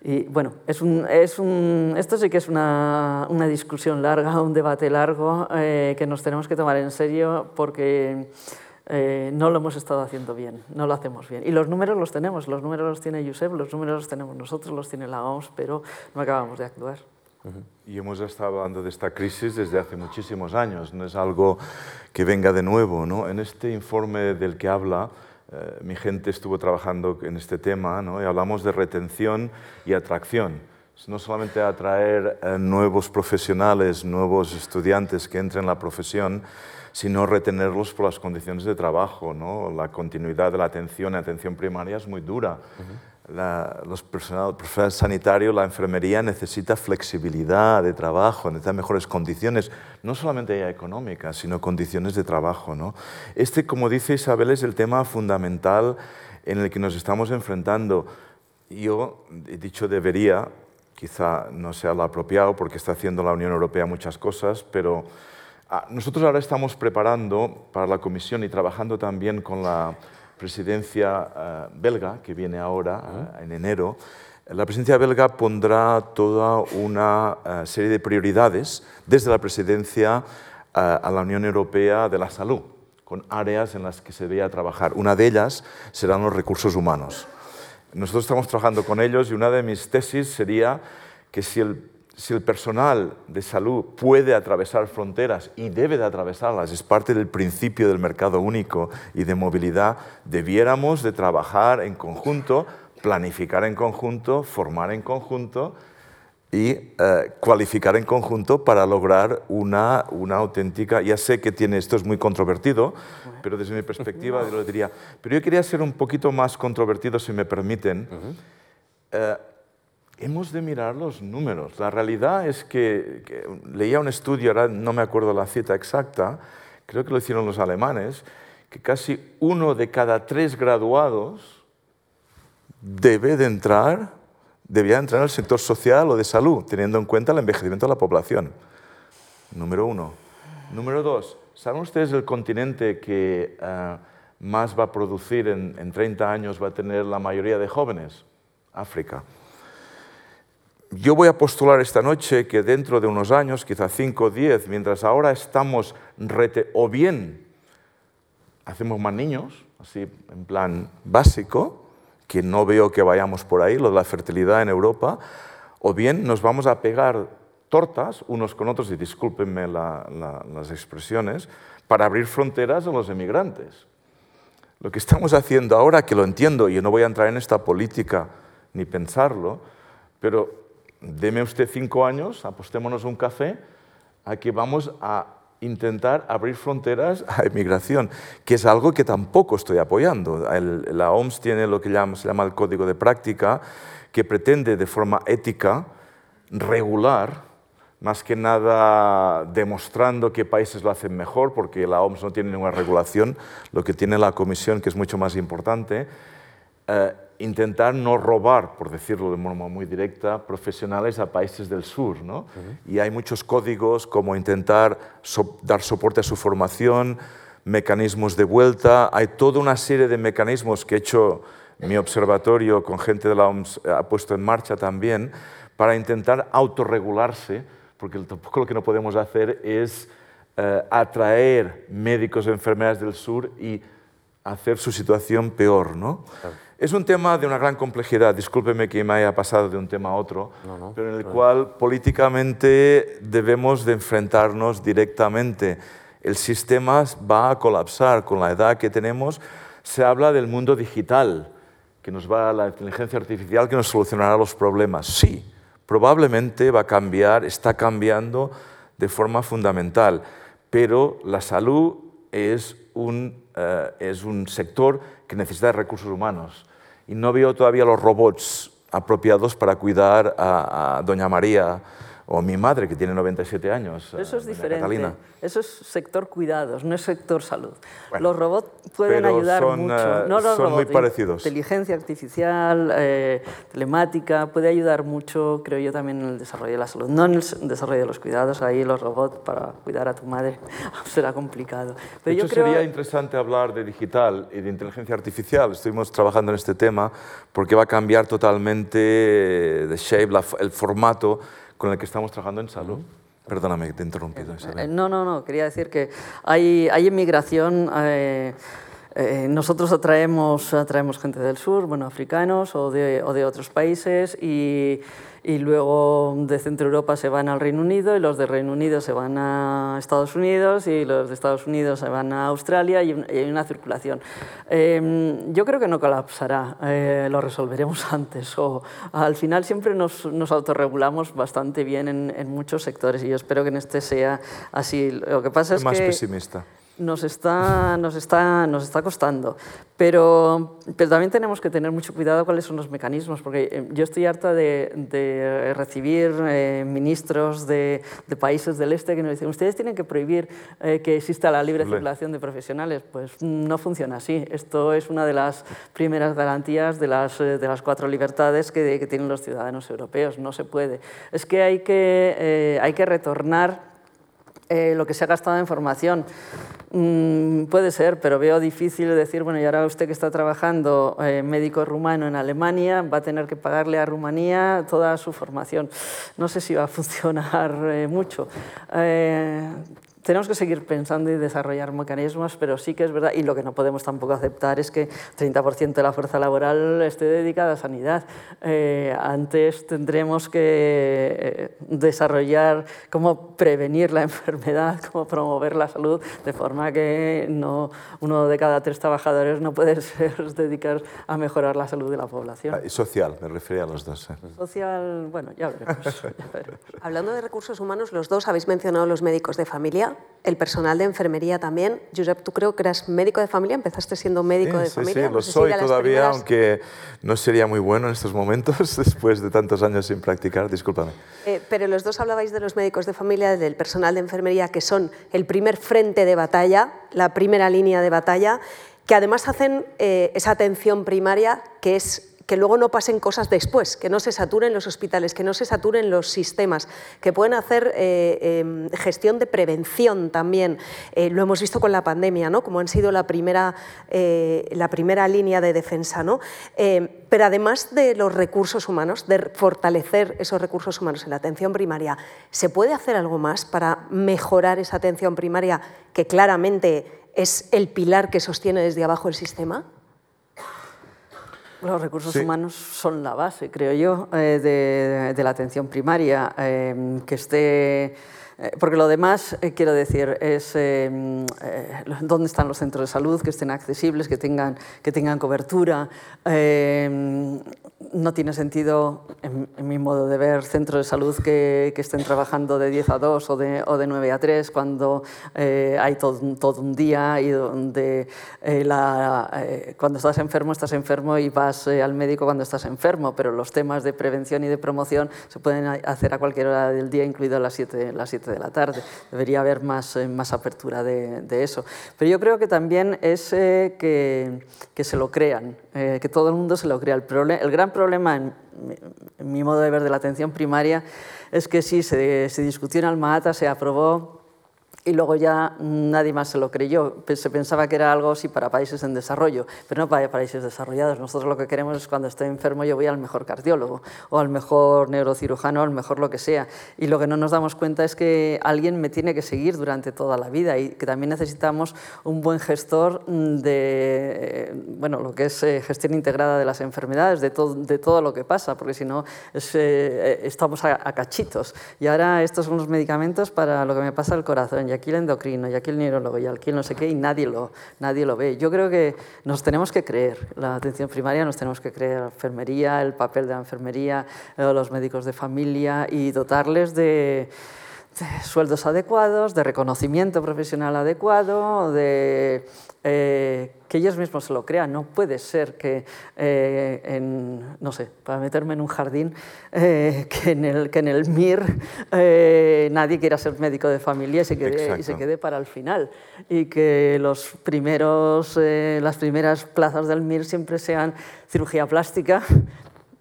y bueno, es un, es un, esto sí que es una, una discusión larga, un debate largo eh, que nos tenemos que tomar en serio porque eh, no lo hemos estado haciendo bien, no lo hacemos bien. Y los números los tenemos, los números los tiene Josep, los números los tenemos nosotros, los tiene la OMS, pero no acabamos de actuar. Y hemos estado hablando de esta crisis desde hace muchísimos años, no es algo que venga de nuevo. ¿no? En este informe del que habla, eh, mi gente estuvo trabajando en este tema ¿no? y hablamos de retención y atracción. No solamente atraer eh, nuevos profesionales, nuevos estudiantes que entren en la profesión, sino retenerlos por las condiciones de trabajo. ¿no? La continuidad de la atención en atención primaria es muy dura la, los personal, el personal sanitario, la enfermería necesita flexibilidad de trabajo, necesita mejores condiciones, no solamente económicas, sino condiciones de trabajo. ¿no? Este, como dice Isabel, es el tema fundamental en el que nos estamos enfrentando. Yo he dicho debería, quizá no sea lo apropiado porque está haciendo la Unión Europea muchas cosas, pero ah, nosotros ahora estamos preparando para la Comisión y trabajando también con la presidencia eh, belga, que viene ahora eh, en enero, la presidencia belga pondrá toda una eh, serie de prioridades desde la presidencia a la Unión Europea de la Salud, con áreas en las que se debe trabajar. Una de ellas serán los recursos humanos. Nosotros estamos trabajando con ellos y una de mis tesis sería que si el si el personal de salud puede atravesar fronteras y debe de atravesarlas, es parte del principio del mercado único y de movilidad, debiéramos de trabajar en conjunto, planificar en conjunto, formar en conjunto y eh, cualificar en conjunto para lograr una, una, auténtica, ya sé que tiene, esto es muy controvertido, pero desde mi perspectiva yo lo diría, pero yo quería ser un poquito más controvertido, si me permiten hemos de mirar los números. La realidad es que, leía un estudio, ahora no me acuerdo la cita exacta, creo que lo hicieron los alemanes, que casi uno de cada tres graduados debe de entrar, debía entrar en el sector social o de salud, teniendo en cuenta el envejecimiento de la población. Número uno. Número dos, ¿saben ustedes el continente que eh, más va a producir en, en 30 años, va a tener la mayoría de jóvenes? África yo voy a postular esta noche que dentro de unos años, quizá 5 o 10, mientras ahora estamos o bien hacemos más niños, así en plan básico, que no veo que vayamos por ahí, lo de la fertilidad en Europa, o bien nos vamos a pegar tortas unos con otros, y discúlpenme las expresiones, para abrir fronteras a los emigrantes. Lo que estamos haciendo ahora, que lo entiendo, y yo no voy a entrar en esta política ni pensarlo, pero deme usted cinco años, apostémonos un café, a que vamos a intentar abrir fronteras a inmigración, que es algo que tampoco estoy apoyando. la OMS tiene lo que se llama el código de práctica, que pretende de forma ética regular, más que nada demostrando qué países lo hacen mejor, porque la OMS no tiene ninguna regulación, lo que tiene la Comisión, que es mucho más importante, eh, intentar no robar, por decirlo de forma muy directa, profesionales a países del sur. ¿no? Y hay muchos códigos como intentar dar soporte a su formación, mecanismos de vuelta, hay toda una serie de mecanismos que he hecho mi observatorio con gente de la OMS ha puesto en marcha también para intentar autorregularse, porque tampoco lo que no podemos hacer es eh, atraer médicos y enfermeras del sur y hacer su situación peor. ¿no? Es un tema de una gran complejidad, discúlpeme que me haya pasado de un tema a otro, pero en el cual políticamente debemos de enfrentarnos directamente. El sistema va a colapsar con la edad que tenemos. Se habla del mundo digital, que nos va a la inteligencia artificial que nos solucionará los problemas. Sí, probablemente va a cambiar, está cambiando de forma fundamental, pero la salud es eh, es un sector que necesita recursos humanos. Y no veo todavía los robots apropiados para cuidar a, Doña María o mi madre, que tiene 97 años. Eso es diferente. Eso es sector cuidados, no es sector salud. los robots pueden ayudar mucho. Eh, no los son muy parecidos. Inteligencia artificial, eh, telemática, puede ayudar mucho, creo yo, también en el desarrollo de la salud. No en el desarrollo de los cuidados, ahí los robots para cuidar a tu madre será complicado. Pero de hecho, yo creo... sería interesante hablar de digital y de inteligencia artificial. Estuvimos trabajando en este tema porque va a cambiar totalmente de shape, el formato con el que estamos trabajando en salud. Perdóname que te he interrumpido. Eh, no, no, no, quería decir que hay, hay inmigración. Eh, eh, nosotros atraemos, atraemos gente del sur, bueno, africanos o de, o de otros países y y luego de Centro Europa se van al Reino Unido y los de Reino Unido se van a Estados Unidos y los de Estados Unidos se van a Australia y hay una circulación. Em, yo creo que no colapsará, eh, lo resolveremos antes o al final siempre nos, nos autorregulamos bastante bien en, en, muchos sectores y yo espero que en este sea así. Lo que pasa es más que... pesimista nos está, nos está, nos está costando. Pero, pero también tenemos que tener mucho cuidado cuáles son los mecanismos, porque eh, yo estoy harta de, de recibir eh, ministros de, de, países del este que nos dicen, ustedes tienen que prohibir eh, que exista la libre circulación de profesionales. Pues no funciona así. Esto es una de las primeras garantías de las, de las cuatro libertades que, que tienen los ciudadanos europeos. No se puede. Es que hay que, hay que retornar lo que se ha gastado en formación. Mm, puede ser, pero veo difícil decir, bueno, y ahora usted que está trabajando eh, médico rumano en Alemania va a tener que pagarle a Rumanía toda su formación. No sé si va a funcionar eh, mucho. Tenemos que seguir pensando y desarrollar mecanismos, pero sí que es verdad, y lo que no podemos tampoco aceptar es que 30% de la fuerza laboral esté dedicada a sanidad. Eh, antes tendremos que eh, desarrollar cómo prevenir la enfermedad, cómo promover la salud, de forma que no, uno de cada tres trabajadores no puede ser dedicar a mejorar la salud de la población. Ah, y social, me refería a los dos. ¿eh? Social, bueno, ya veremos, ya veremos. Hablando de recursos humanos, los dos habéis mencionado los médicos de familia el personal de enfermería también. Josep, tú creo que eras médico de familia, empezaste siendo médico de familia. Sí, lo soy todavía, aunque no sería muy bueno en estos momentos, después de tantos años sin practicar, discúlpame. Eh, pero los dos hablabais de los médicos de familia, del personal de enfermería, que son el primer frente de batalla, la primera línea de batalla, que además hacen eh, esa atención primaria que es que luego no pasen cosas después, que no se saturen los hospitales, que no se saturen los sistemas, que pueden hacer eh, em, gestión de prevención también. Eh, lo hemos visto con la pandemia, ¿no? como han sido la primera, eh, la primera línea de defensa. ¿no? pero además de los recursos humanos, de fortalecer esos recursos humanos en la atención primaria, ¿se puede hacer algo más para mejorar esa atención primaria que claramente es el pilar que sostiene desde abajo el sistema? Los recursos humanos son la base, creo yo, eh, de, la atención primaria. Eh, que esté eh, porque lo demás, eh, quiero decir, es eh, dónde están los centros de salud, que estén accesibles, que tengan, que tengan cobertura. no tiene sentido, en, mi modo de ver, centros de salud que, que, estén trabajando de 10 a 2 o de, o de 9 a 3 cuando hay todo, todo, un día y donde la, cuando estás enfermo, estás enfermo y vas al médico cuando estás enfermo, pero los temas de prevención y de promoción se pueden hacer a cualquier hora del día, incluido las 7, las 7 7 de la tarde. Debería haber más, eh, más apertura de, eso. Pero yo creo que también es eh, que, que, se lo crean, que todo el mundo se lo crea. El, el gran problema, en, mi modo de ver de la atención primaria, es que sí, se, se discutió en Alma-Ata, se aprobó y luego ya nadie más se lo creyó. Se pensaba que era algo así para países en desarrollo, pero no para países desarrollados. Nosotros lo que queremos es cuando estoy enfermo yo voy al mejor cardiólogo o al mejor neurocirujano, al mejor lo que sea. Y lo que no nos damos cuenta es que alguien me tiene que seguir durante toda la vida y que también necesitamos un buen gestor de bueno, lo que es eh, gestión integrada de las enfermedades, de todo, de todo lo que pasa, porque si no eh, estamos a, a, cachitos. Y ahora estos son los medicamentos para lo que me pasa al corazón aquí el endocrino, y aquí el neurólogo, y aquí el no sé qué, y nadie lo, nadie lo ve. Yo creo que nos tenemos que creer, la atención primaria nos tenemos que creer, la enfermería, el papel de la enfermería, eh, los médicos de familia, y dotarles de sueldos adecuados, de reconocimiento profesional adecuado, de eh, que ellos mismos se lo crean. No puede ser que, eh, en, no sé, para meterme en un jardín, eh, que, en el, que en el MIR nadie quiera ser médico de familia y se quede, y se quede para el final. Y que los primeros, las primeras plazas del MIR siempre sean cirugía plástica,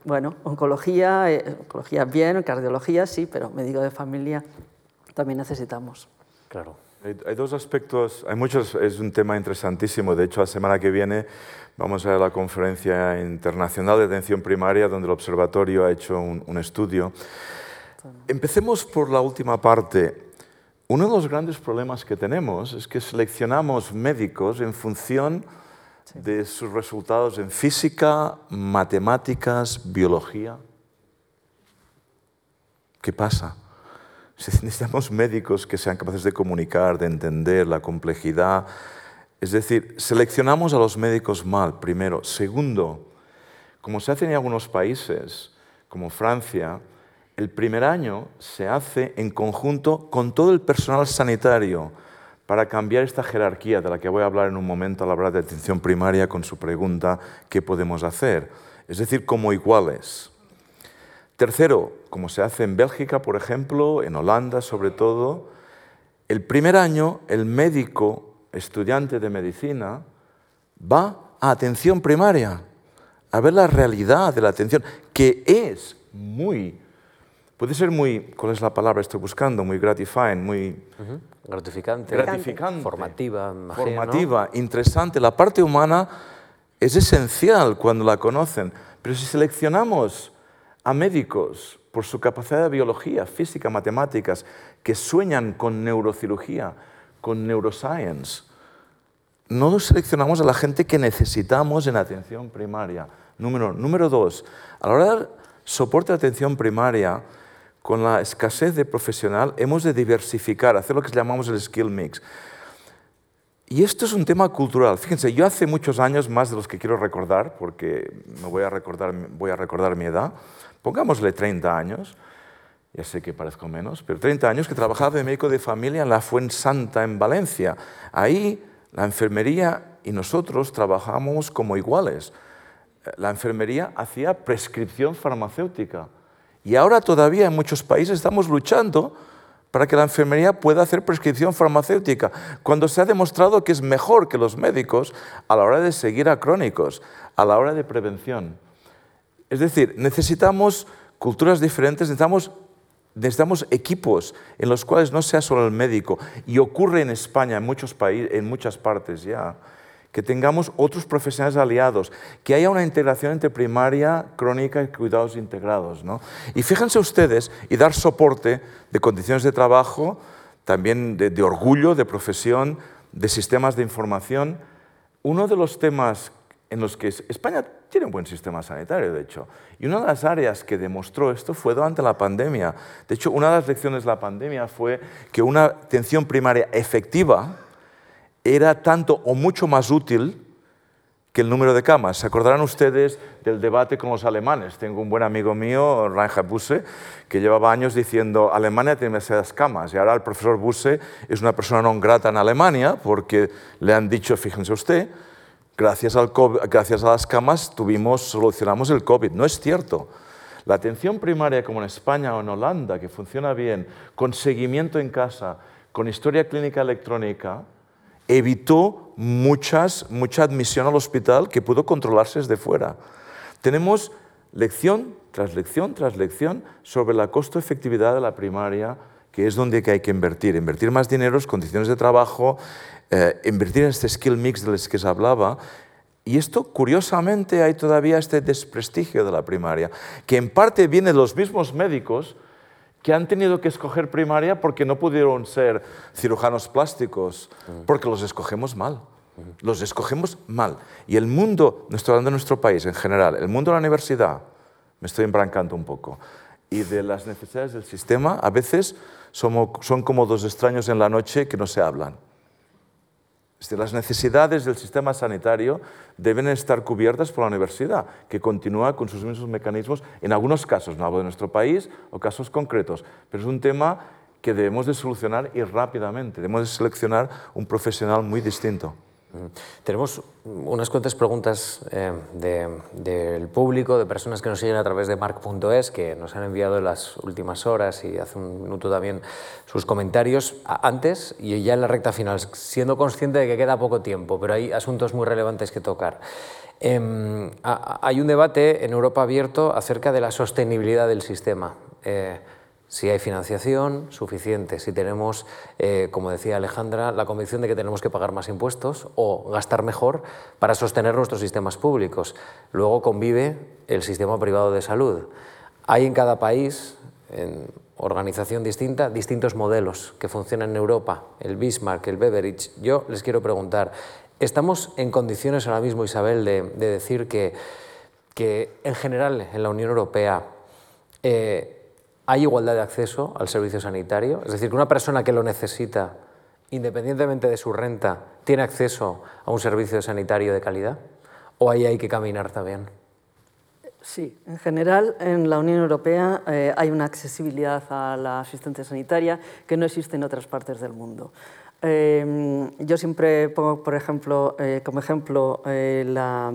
bueno, oncología, oncología bien, cardiología sí, pero médico de familia también necesitamos. Claro. Hay, dos aspectos, hay muchos, es un tema interesantísimo. De hecho, la semana que viene vamos a la conferencia internacional de atención primaria, donde el observatorio ha hecho un, estudio. Empecemos por la última parte. Uno de los grandes problemas que tenemos es que seleccionamos médicos en función de sus resultados en física, matemáticas, biología. ¿Qué pasa? necesitamos médicos que sean capaces de comunicar, de entender la complejidad. Es decir, seleccionamos a los médicos mal, primero. Segundo, como se hace en algunos países, como Francia, el primer año se hace en conjunto con todo el personal sanitario para cambiar esta jerarquía de la que voy a hablar en un momento al hablar de atención primaria con su pregunta, ¿qué podemos hacer? Es decir, como iguales. Tercero, como se hace en Bélgica, por ejemplo, en Holanda sobre todo, el primer año el médico, estudiante de medicina, va a atención primaria, a ver la realidad de la atención, que es muy, puede ser muy, ¿cuál es la palabra que estoy buscando? Muy gratifying, muy... Gratificante. Gratificante. Formativa. formativa, interesante. La parte humana es esencial cuando la conocen, pero si seleccionamos a médicos por su capacidad de biología, física, matemáticas, que sueñan con neurocirugía, con neuroscience. No seleccionamos a la gente que necesitamos en atención primaria. Número, número dos, a la hora de soporte de atención primaria, con la escasez de profesional, hemos de diversificar, hacer lo que llamamos el skill mix. Y esto es un tema cultural. Fíjense, yo hace muchos años, más de los que quiero recordar, porque me voy a recordar, voy a recordar mi edad, pongámosle 30 años, ya sé que parezco menos, pero 30 años que trabajaba de médico de familia en la Fuensanta, en Valencia. Ahí la enfermería y nosotros trabajamos como iguales. La enfermería hacía prescripción farmacéutica. Y ahora todavía en muchos países estamos luchando para que la enfermería pueda hacer prescripción farmacéutica, cuando se ha demostrado que es mejor que los médicos a la hora de seguir a crónicos, a la hora de prevención. Es decir, necesitamos culturas diferentes, necesitamos, equipos en los cuales no sea solo el médico. Y ocurre en España, en, muchos países, en muchas partes ya, que tengamos otros profesionales aliados, que haya una integración entre primaria, crónica y cuidados integrados. ¿no? Y fíjense ustedes, y dar soporte de condiciones de trabajo, también de, de orgullo, de profesión, de sistemas de información. Uno de los temas en los que España tiene un buen sistema sanitario, de hecho. Y una de las áreas que demostró esto fue durante la pandemia. De hecho, una de las lecciones de la pandemia fue que una atención primaria efectiva era tanto o mucho más útil que el número de camas. Se acordarán ustedes del debate con los alemanes. Tengo un buen amigo mío, Reinhard Busse, que llevaba años diciendo Alemania tiene demasiadas camas. Y ahora el profesor Busse es una persona no grata en Alemania porque le han dicho, fíjense usted, gracias, a las camas tuvimos, solucionamos el COVID. No es cierto. La atención primaria, como en España o en Holanda, que funciona bien, con seguimiento en casa, con historia clínica electrónica, evitó muchas, mucha admisión al hospital que pudo controlarse desde fuera. Tenemos lección tras lección tras lección sobre la costo-efectividad de la primaria, que es donde hay que invertir. Invertir más dinero, condiciones de trabajo, eh, invertir en este skill mix del que se hablaba. Y esto, curiosamente, hay todavía este desprestigio de la primaria, que en parte viene de los mismos médicos que han tenido que escoger primaria porque no pudieron ser cirujanos plásticos, porque los escogemos mal. Los escogemos mal. Y el mundo, no estoy hablando de nuestro país en general, el mundo de la universidad, me estoy embrancando un poco, y de las necesidades del sistema, a veces son como dos extraños en la noche que no se hablan. Las necesidades del sistema sanitario deben estar cubiertas por la universidad, que continúa con sus mismos mecanismos, en algunos casos, no hablo de nuestro país, o casos concretos, pero es un tema que debemos de solucionar y rápidamente. Debemos de seleccionar un profesional muy distinto. Tenemos unas cuantas preguntas eh, del público, de personas que nos siguen a través de mark.es, que nos han enviado en las últimas horas y hace un minuto también sus comentarios. Antes y ya en la recta final, siendo consciente de que queda poco tiempo, pero hay asuntos muy relevantes que tocar. Em, hay un debate en Europa abierto acerca de la sostenibilidad del sistema. Eh, si hay financiación suficiente, si tenemos, eh, como decía Alejandra, la convicción de que tenemos que pagar más impuestos o gastar mejor para sostener nuestros sistemas públicos. Luego convive el sistema privado de salud. Hay en cada país, en organización distinta, distintos modelos que funcionan en Europa, el Bismarck, el Beveridge. Yo les quiero preguntar, ¿estamos en condiciones ahora mismo, Isabel, de, decir que, que en general en la Unión Europea eh, ¿Hay igualdad de acceso al servicio sanitario? Es decir, que una persona que lo necesita, independientemente de su renta, tiene acceso a un servicio sanitario de calidad? ¿O ahí hay que caminar también? Sí, en general en la Unión Europea eh, hay una accesibilidad a la asistencia sanitaria que no existe en otras partes del mundo. Eh, yo siempre pongo, por ejemplo, eh, como ejemplo la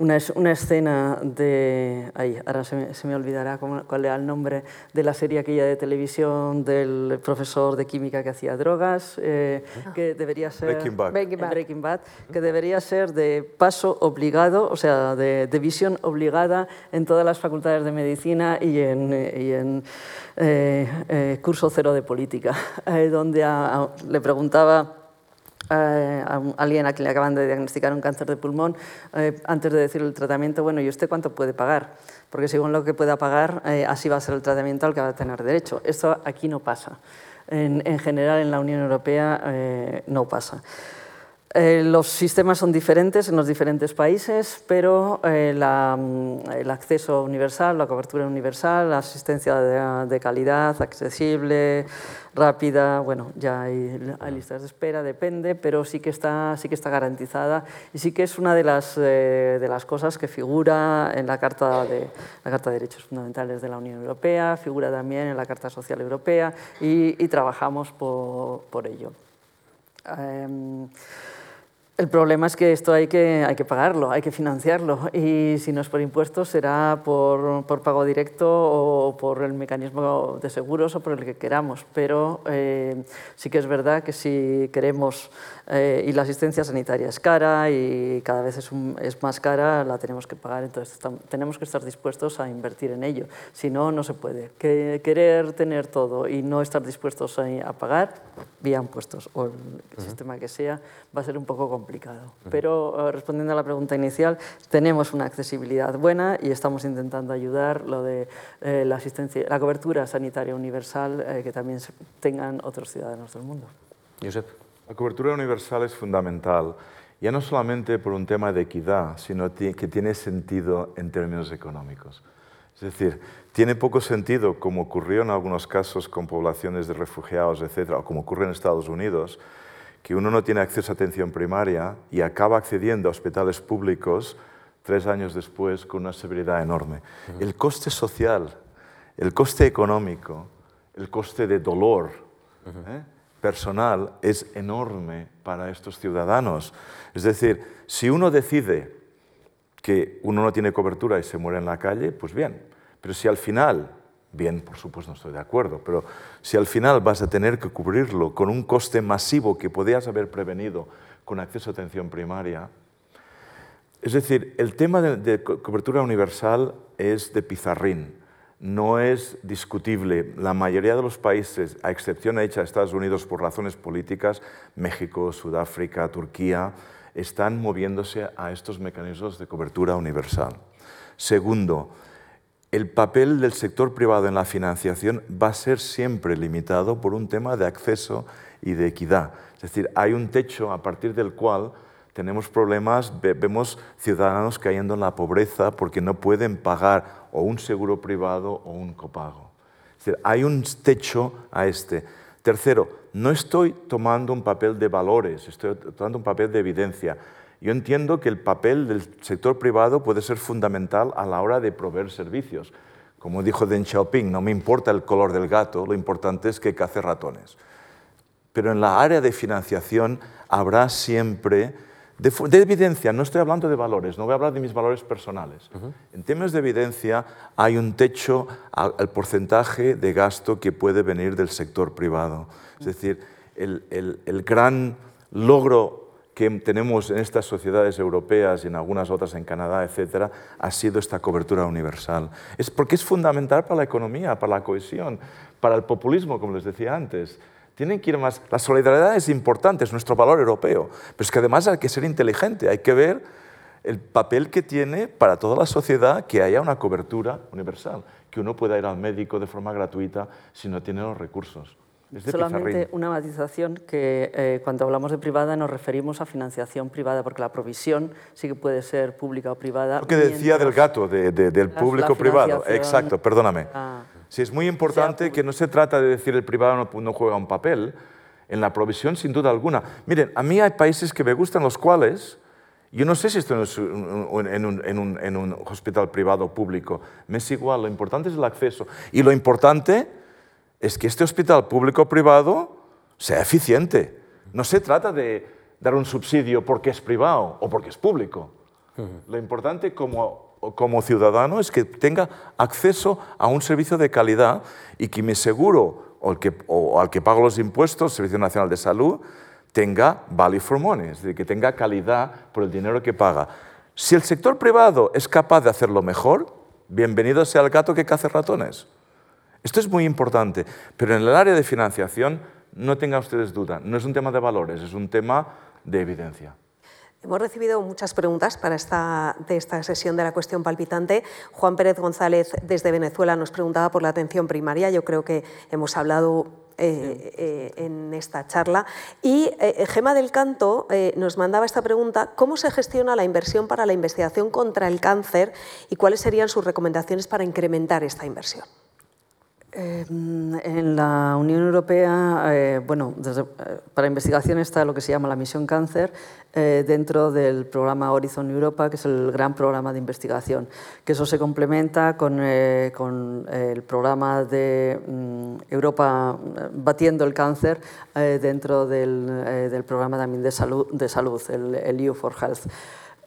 una, una escena de... Ay, ahora se me, se me olvidará cuál era el nombre de la serie aquella de televisión del profesor de química que hacía drogas, eh, que debería ser... Breaking Bad. Breaking Bad. que debería ser de paso obligado, o sea, de, de visión obligada en todas las facultades de medicina y en, y en eh, eh, curso cero de política, donde le preguntaba eh, a alguien a quien le acaban de diagnosticar un cáncer de pulmón, eh, antes de decir el tratamiento, bueno, ¿y usted cuánto puede pagar? Porque según lo que pueda pagar, eh, así va a ser el tratamiento al que va a tener derecho. Esto aquí no pasa. En, en general, en la Unión Europea no pasa. Eh, los sistemas son diferentes en los diferentes países, pero eh, mm, el acceso universal, la cobertura universal, la asistencia de, calidad, accesible, rápida, bueno, ya hay, listas de espera, depende, pero sí que está, sí que está garantizada y sí que es una de las, eh, de las cosas que figura en la Carta, de, la Carta de Derechos Fundamentales de la Unión Europea, figura también en la Carta Social Europea y, trabajamos por, por ello. El problema es que esto hay que, hay que pagarlo, hay que financiarlo y si no es por impuestos será por, por pago directo o por el mecanismo de seguros o por el que queramos. Pero eh, sí que es verdad que si queremos, eh, y la asistencia sanitaria es cara y cada vez es, es más cara, la tenemos que pagar, entonces tenemos que estar dispuestos a invertir en ello. Si no, no se puede. Que, querer tener todo y no estar dispuestos a, a pagar, vía impuestos o el sistema que sea, va a ser un poco complicado. Pero eh, respondiendo a la pregunta inicial, tenemos una accesibilidad buena y estamos intentando ayudar lo de eh, la asistencia, la cobertura sanitaria universal eh, que también tengan otros ciudadanos del mundo. Josep. La cobertura universal es fundamental, ya no solamente por un tema de equidad, sino que tiene sentido en términos económicos. Es decir, tiene poco sentido, como ocurrió en algunos casos con poblaciones de refugiados, etcétera, o como ocurre en Estados Unidos, que uno no tiene acceso a atención primaria y acaba accediendo a hospitales públicos tres años después con una severidad enorme. El coste social, el coste económico, el coste de dolor ¿eh? personal es enorme para estos ciudadanos. Es decir, si uno decide que uno no tiene cobertura y se muere en la calle, pues bien, Pero si al final, bien, por supuesto no estoy de acuerdo, pero si al final vas a tener que cubrirlo con un coste masivo que podías haber prevenido con acceso a atención primaria, es decir, el tema de, cobertura universal es de pizarrín, no es discutible. La mayoría de los países, a excepción hecha de Estados Unidos por razones políticas, México, Sudáfrica, Turquía, están moviéndose a estos mecanismos de cobertura universal. Segundo, el papel del sector privado en la financiación va a ser siempre limitado por un tema de acceso y de equidad. Es decir, hay un techo a partir del cual tenemos problemas, vemos ciudadanos cayendo en la pobreza porque no pueden pagar o un seguro privado o un copago. Es decir, hay un techo a este. Tercero, no estoy tomando un papel de valores, estoy tomando un papel de evidencia. Yo entiendo que el papel del sector privado puede ser fundamental a la hora de proveer servicios. Como dijo Deng Xiaoping, no me importa el color del gato, lo importante es que cace ratones. Pero en la área de financiación habrá siempre de, evidencia, no estoy hablando de valores, no voy a hablar de mis valores personales. En temas de evidencia hay un techo al, porcentaje de gasto que puede venir del sector privado. Es decir, el, gran logro que tenemos en estas sociedades europeas y en algunas otras en Canadá, etcétera, ha sido esta cobertura universal. Es porque es fundamental para la economía, para la cohesión, para el populismo, como les decía antes. Tienen que ir más. La solidaridad es importante, es nuestro valor europeo, pero es que además hay que ser inteligente, hay que ver el papel que tiene para toda la sociedad que haya una cobertura universal, que uno pueda ir al médico de forma gratuita si no tiene los recursos. Solamente una matización que eh, cuando hablamos de privada nos referimos a financiación privada, porque la provisión sí que puede ser pública o privada. Lo que decía del gato, del público-privado. Exacto, perdóname. Ah. Sí, es muy importante que no se trata de decir el privado no, juega un papel, en la provisión sin duda alguna. Miren, a mí hay países que me gustan los cuales, yo no sé si estoy en un, hospital privado o público, me es igual, lo importante es el acceso. Y lo importante es que este hospital público o privado sea eficiente. No se trata de dar un subsidio porque es privado o porque es público. Lo importante como como ciudadano es que tenga acceso a un servicio de calidad y que mi seguro o, que, al que pago los impuestos, el Servicio Nacional de Salud, tenga value for money, es decir, que tenga calidad por el dinero que paga. Si el sector privado es capaz de hacerlo mejor, bienvenido sea el gato que cace ratones. Esto es muy importante, pero en el área de financiación no tengan ustedes duda, no es un tema de valores, es un tema de evidencia. Hemos recibido muchas preguntas para esta, de esta sesión de la cuestión palpitante. Juan Pérez González desde Venezuela nos preguntaba por la atención primaria. Yo creo que hemos hablado eh, eh, en esta charla. Y eh, Gema del Canto nos mandaba esta pregunta, ¿cómo se gestiona la inversión para la investigación contra el cáncer y cuáles serían sus recomendaciones para incrementar esta inversión? Em, en la Unión Europea, eh, bueno, desde, eh, para investigación está lo que se llama la misión cáncer eh, dentro del programa Horizon Europa, que es el gran programa de investigación, que eso se complementa con, con el programa de mm, Europa batiendo el cáncer dentro del, del, programa también de salud, de salud el, el EU for Health.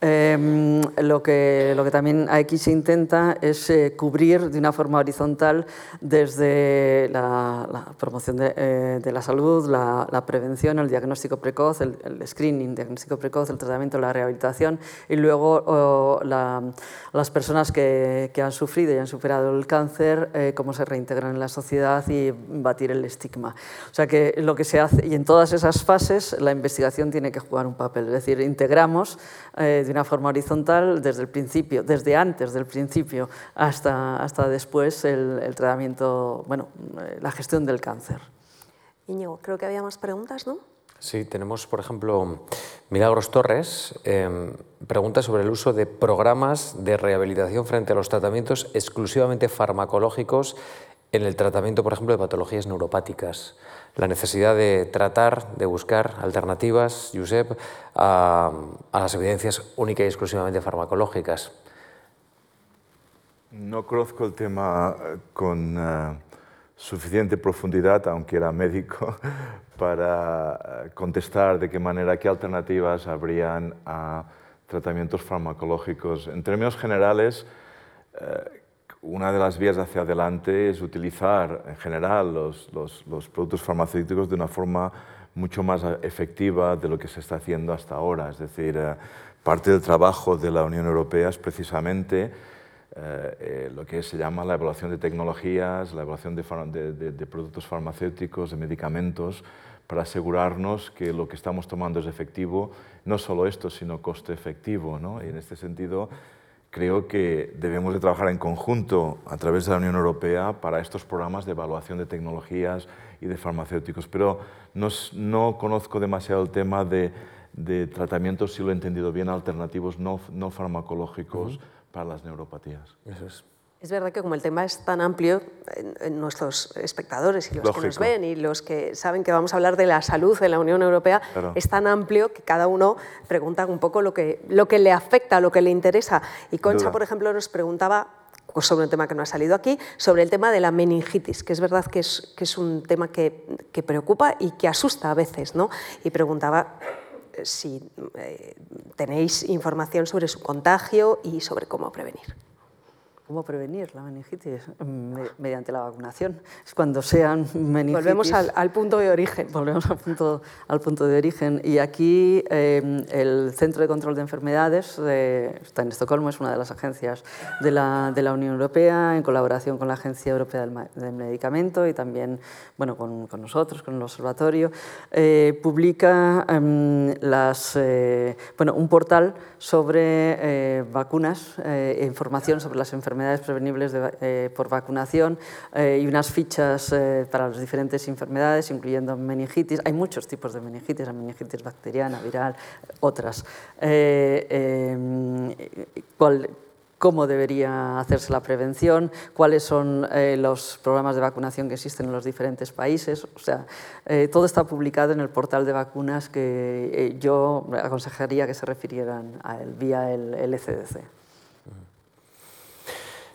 Em, lo, que, lo que también aquí se intenta es eh, cubrir de una forma horizontal desde la, promoción de, eh, de, la salud, la, prevención, el diagnóstico precoz, el, screening, diagnóstico precoz, el tratamiento, la rehabilitación y luego las personas que, que, han sufrido y han superado el cáncer, eh, cómo se reintegran en la sociedad y batir el estigma. O sea que lo que se hace, y en todas esas fases la investigación tiene que jugar un papel, es decir, integramos de una forma horizontal desde el principio, desde antes del principio hasta, hasta después el, tratamiento, bueno, eh, la gestión del cáncer. Íñigo, creo que había más preguntas, ¿no? Sí, tenemos, por ejemplo, Milagros Torres, eh, pregunta sobre el uso de programas de rehabilitación frente a los tratamientos exclusivamente farmacológicos en el tratamiento, por ejemplo, de patologías neuropáticas la necesidad de tratar, de buscar alternativas, Josep, a, las evidencias única y exclusivamente farmacológicas. No conozco el tema eh, con eh, suficiente profundidad, aunque era médico, para eh, contestar de qué manera, qué alternativas habrían a tratamientos farmacológicos. En términos generales, una de las vías hacia adelante es utilizar en general los, productos farmacéuticos de una forma mucho más efectiva de lo que se está haciendo hasta ahora. Es decir, eh, parte del trabajo de la Unión Europea es precisamente eh, eh, lo que se llama la evaluación de tecnologías, la evaluación de, de, productos farmacéuticos, de medicamentos, para asegurarnos que lo que estamos tomando es efectivo, no solo esto, sino coste efectivo. ¿no? Y en este sentido, creo que debemos de trabajar en conjunto a través de la Unión Europea para estos programas de evaluación de tecnologías y de farmacéuticos. Pero no, no conozco demasiado el tema de, de, tratamientos, si lo he entendido bien, alternativos no, no farmacológicos para las neuropatías. Eso es. Es verdad que como el tema es tan amplio, nuestros espectadores y los que nos ven y los que saben que vamos a hablar de la salud en la Unión Europea, es tan amplio que cada uno pregunta un poco lo que, lo que le afecta, lo que le interesa. Y Concha, por ejemplo, nos preguntaba pues, sobre un tema que no ha salido aquí, sobre el tema de la meningitis, que es verdad que es, que es un tema que, que, preocupa y que asusta a veces, ¿no? Y preguntaba si eh, tenéis información sobre su contagio y sobre cómo prevenir. ¿Cómo prevenir la meningitis? mediante la vacunación. Es cuando sean meningitis... Volvemos al, punto de origen. Volvemos al punto, al punto de origen. Y aquí em, el Centro de Control de Enfermedades está en Estocolmo, es una de las agencias de la, de la, Unión Europea, en colaboración con la Agencia Europea del, Medicamento y también bueno, con, con nosotros, con el observatorio, eh, publica em, las, eh, bueno, un portal sobre eh, vacunas e información sobre las enfermedades enfermedades prevenibles eh, por vacunación eh, y unas fichas eh, para las diferentes enfermedades, incluyendo meningitis. Hay muchos tipos de meningitis, meningitis bacteriana, viral, otras. ¿cuál, cómo debería hacerse la prevención, cuáles son los programas de vacunación que existen en los diferentes países. O sea, todo está publicado en el portal de vacunas que yo aconsejaría que se refirieran a él vía el, el ECDC.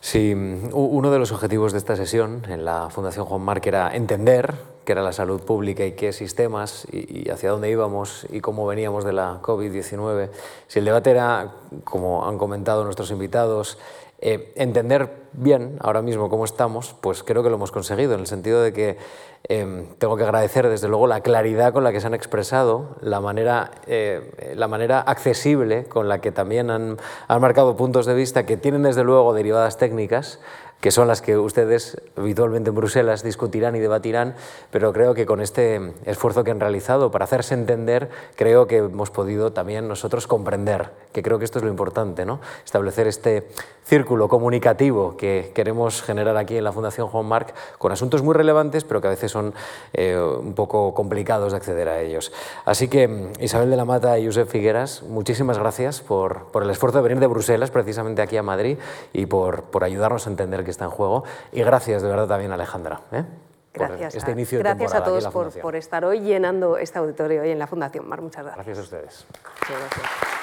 Sí, uno de los objetivos de esta sesión en la Fundación Juan Marc era entender qué era la salud pública y qué sistemas y, hacia dónde íbamos y cómo veníamos de la COVID-19. Si el debate era, como han comentado nuestros invitados, eh, entender bien ahora mismo cómo estamos, pues creo que lo hemos conseguido, en el sentido de que em, tengo que agradecer desde luego la claridad con la que se han expresado, la manera, eh, la manera accesible con la que también han, han marcado puntos de vista que tienen desde luego derivadas técnicas, que son las que ustedes habitualmente en Bruselas discutirán y debatirán, pero creo que con este esfuerzo que han realizado para hacerse entender, creo que hemos podido también nosotros comprender, que creo que esto es lo importante, ¿no? establecer este círculo comunicativo que queremos generar aquí en la Fundación Juan Marc con asuntos muy relevantes, pero que a veces son eh, un poco complicados de acceder a ellos. Así que Isabel de la Mata y Josep Figueras, muchísimas gracias por, por el esfuerzo de venir de Bruselas precisamente aquí a Madrid y por, por ayudarnos a entender está en juego. Y gracias de verdad también Alejandra. ¿eh? Gracias, este inicio gracias a todos por, por, estar hoy llenando este auditorio hoy en la Fundación Mar. Muchas gracias. Gracias a ustedes. Muchas gracias.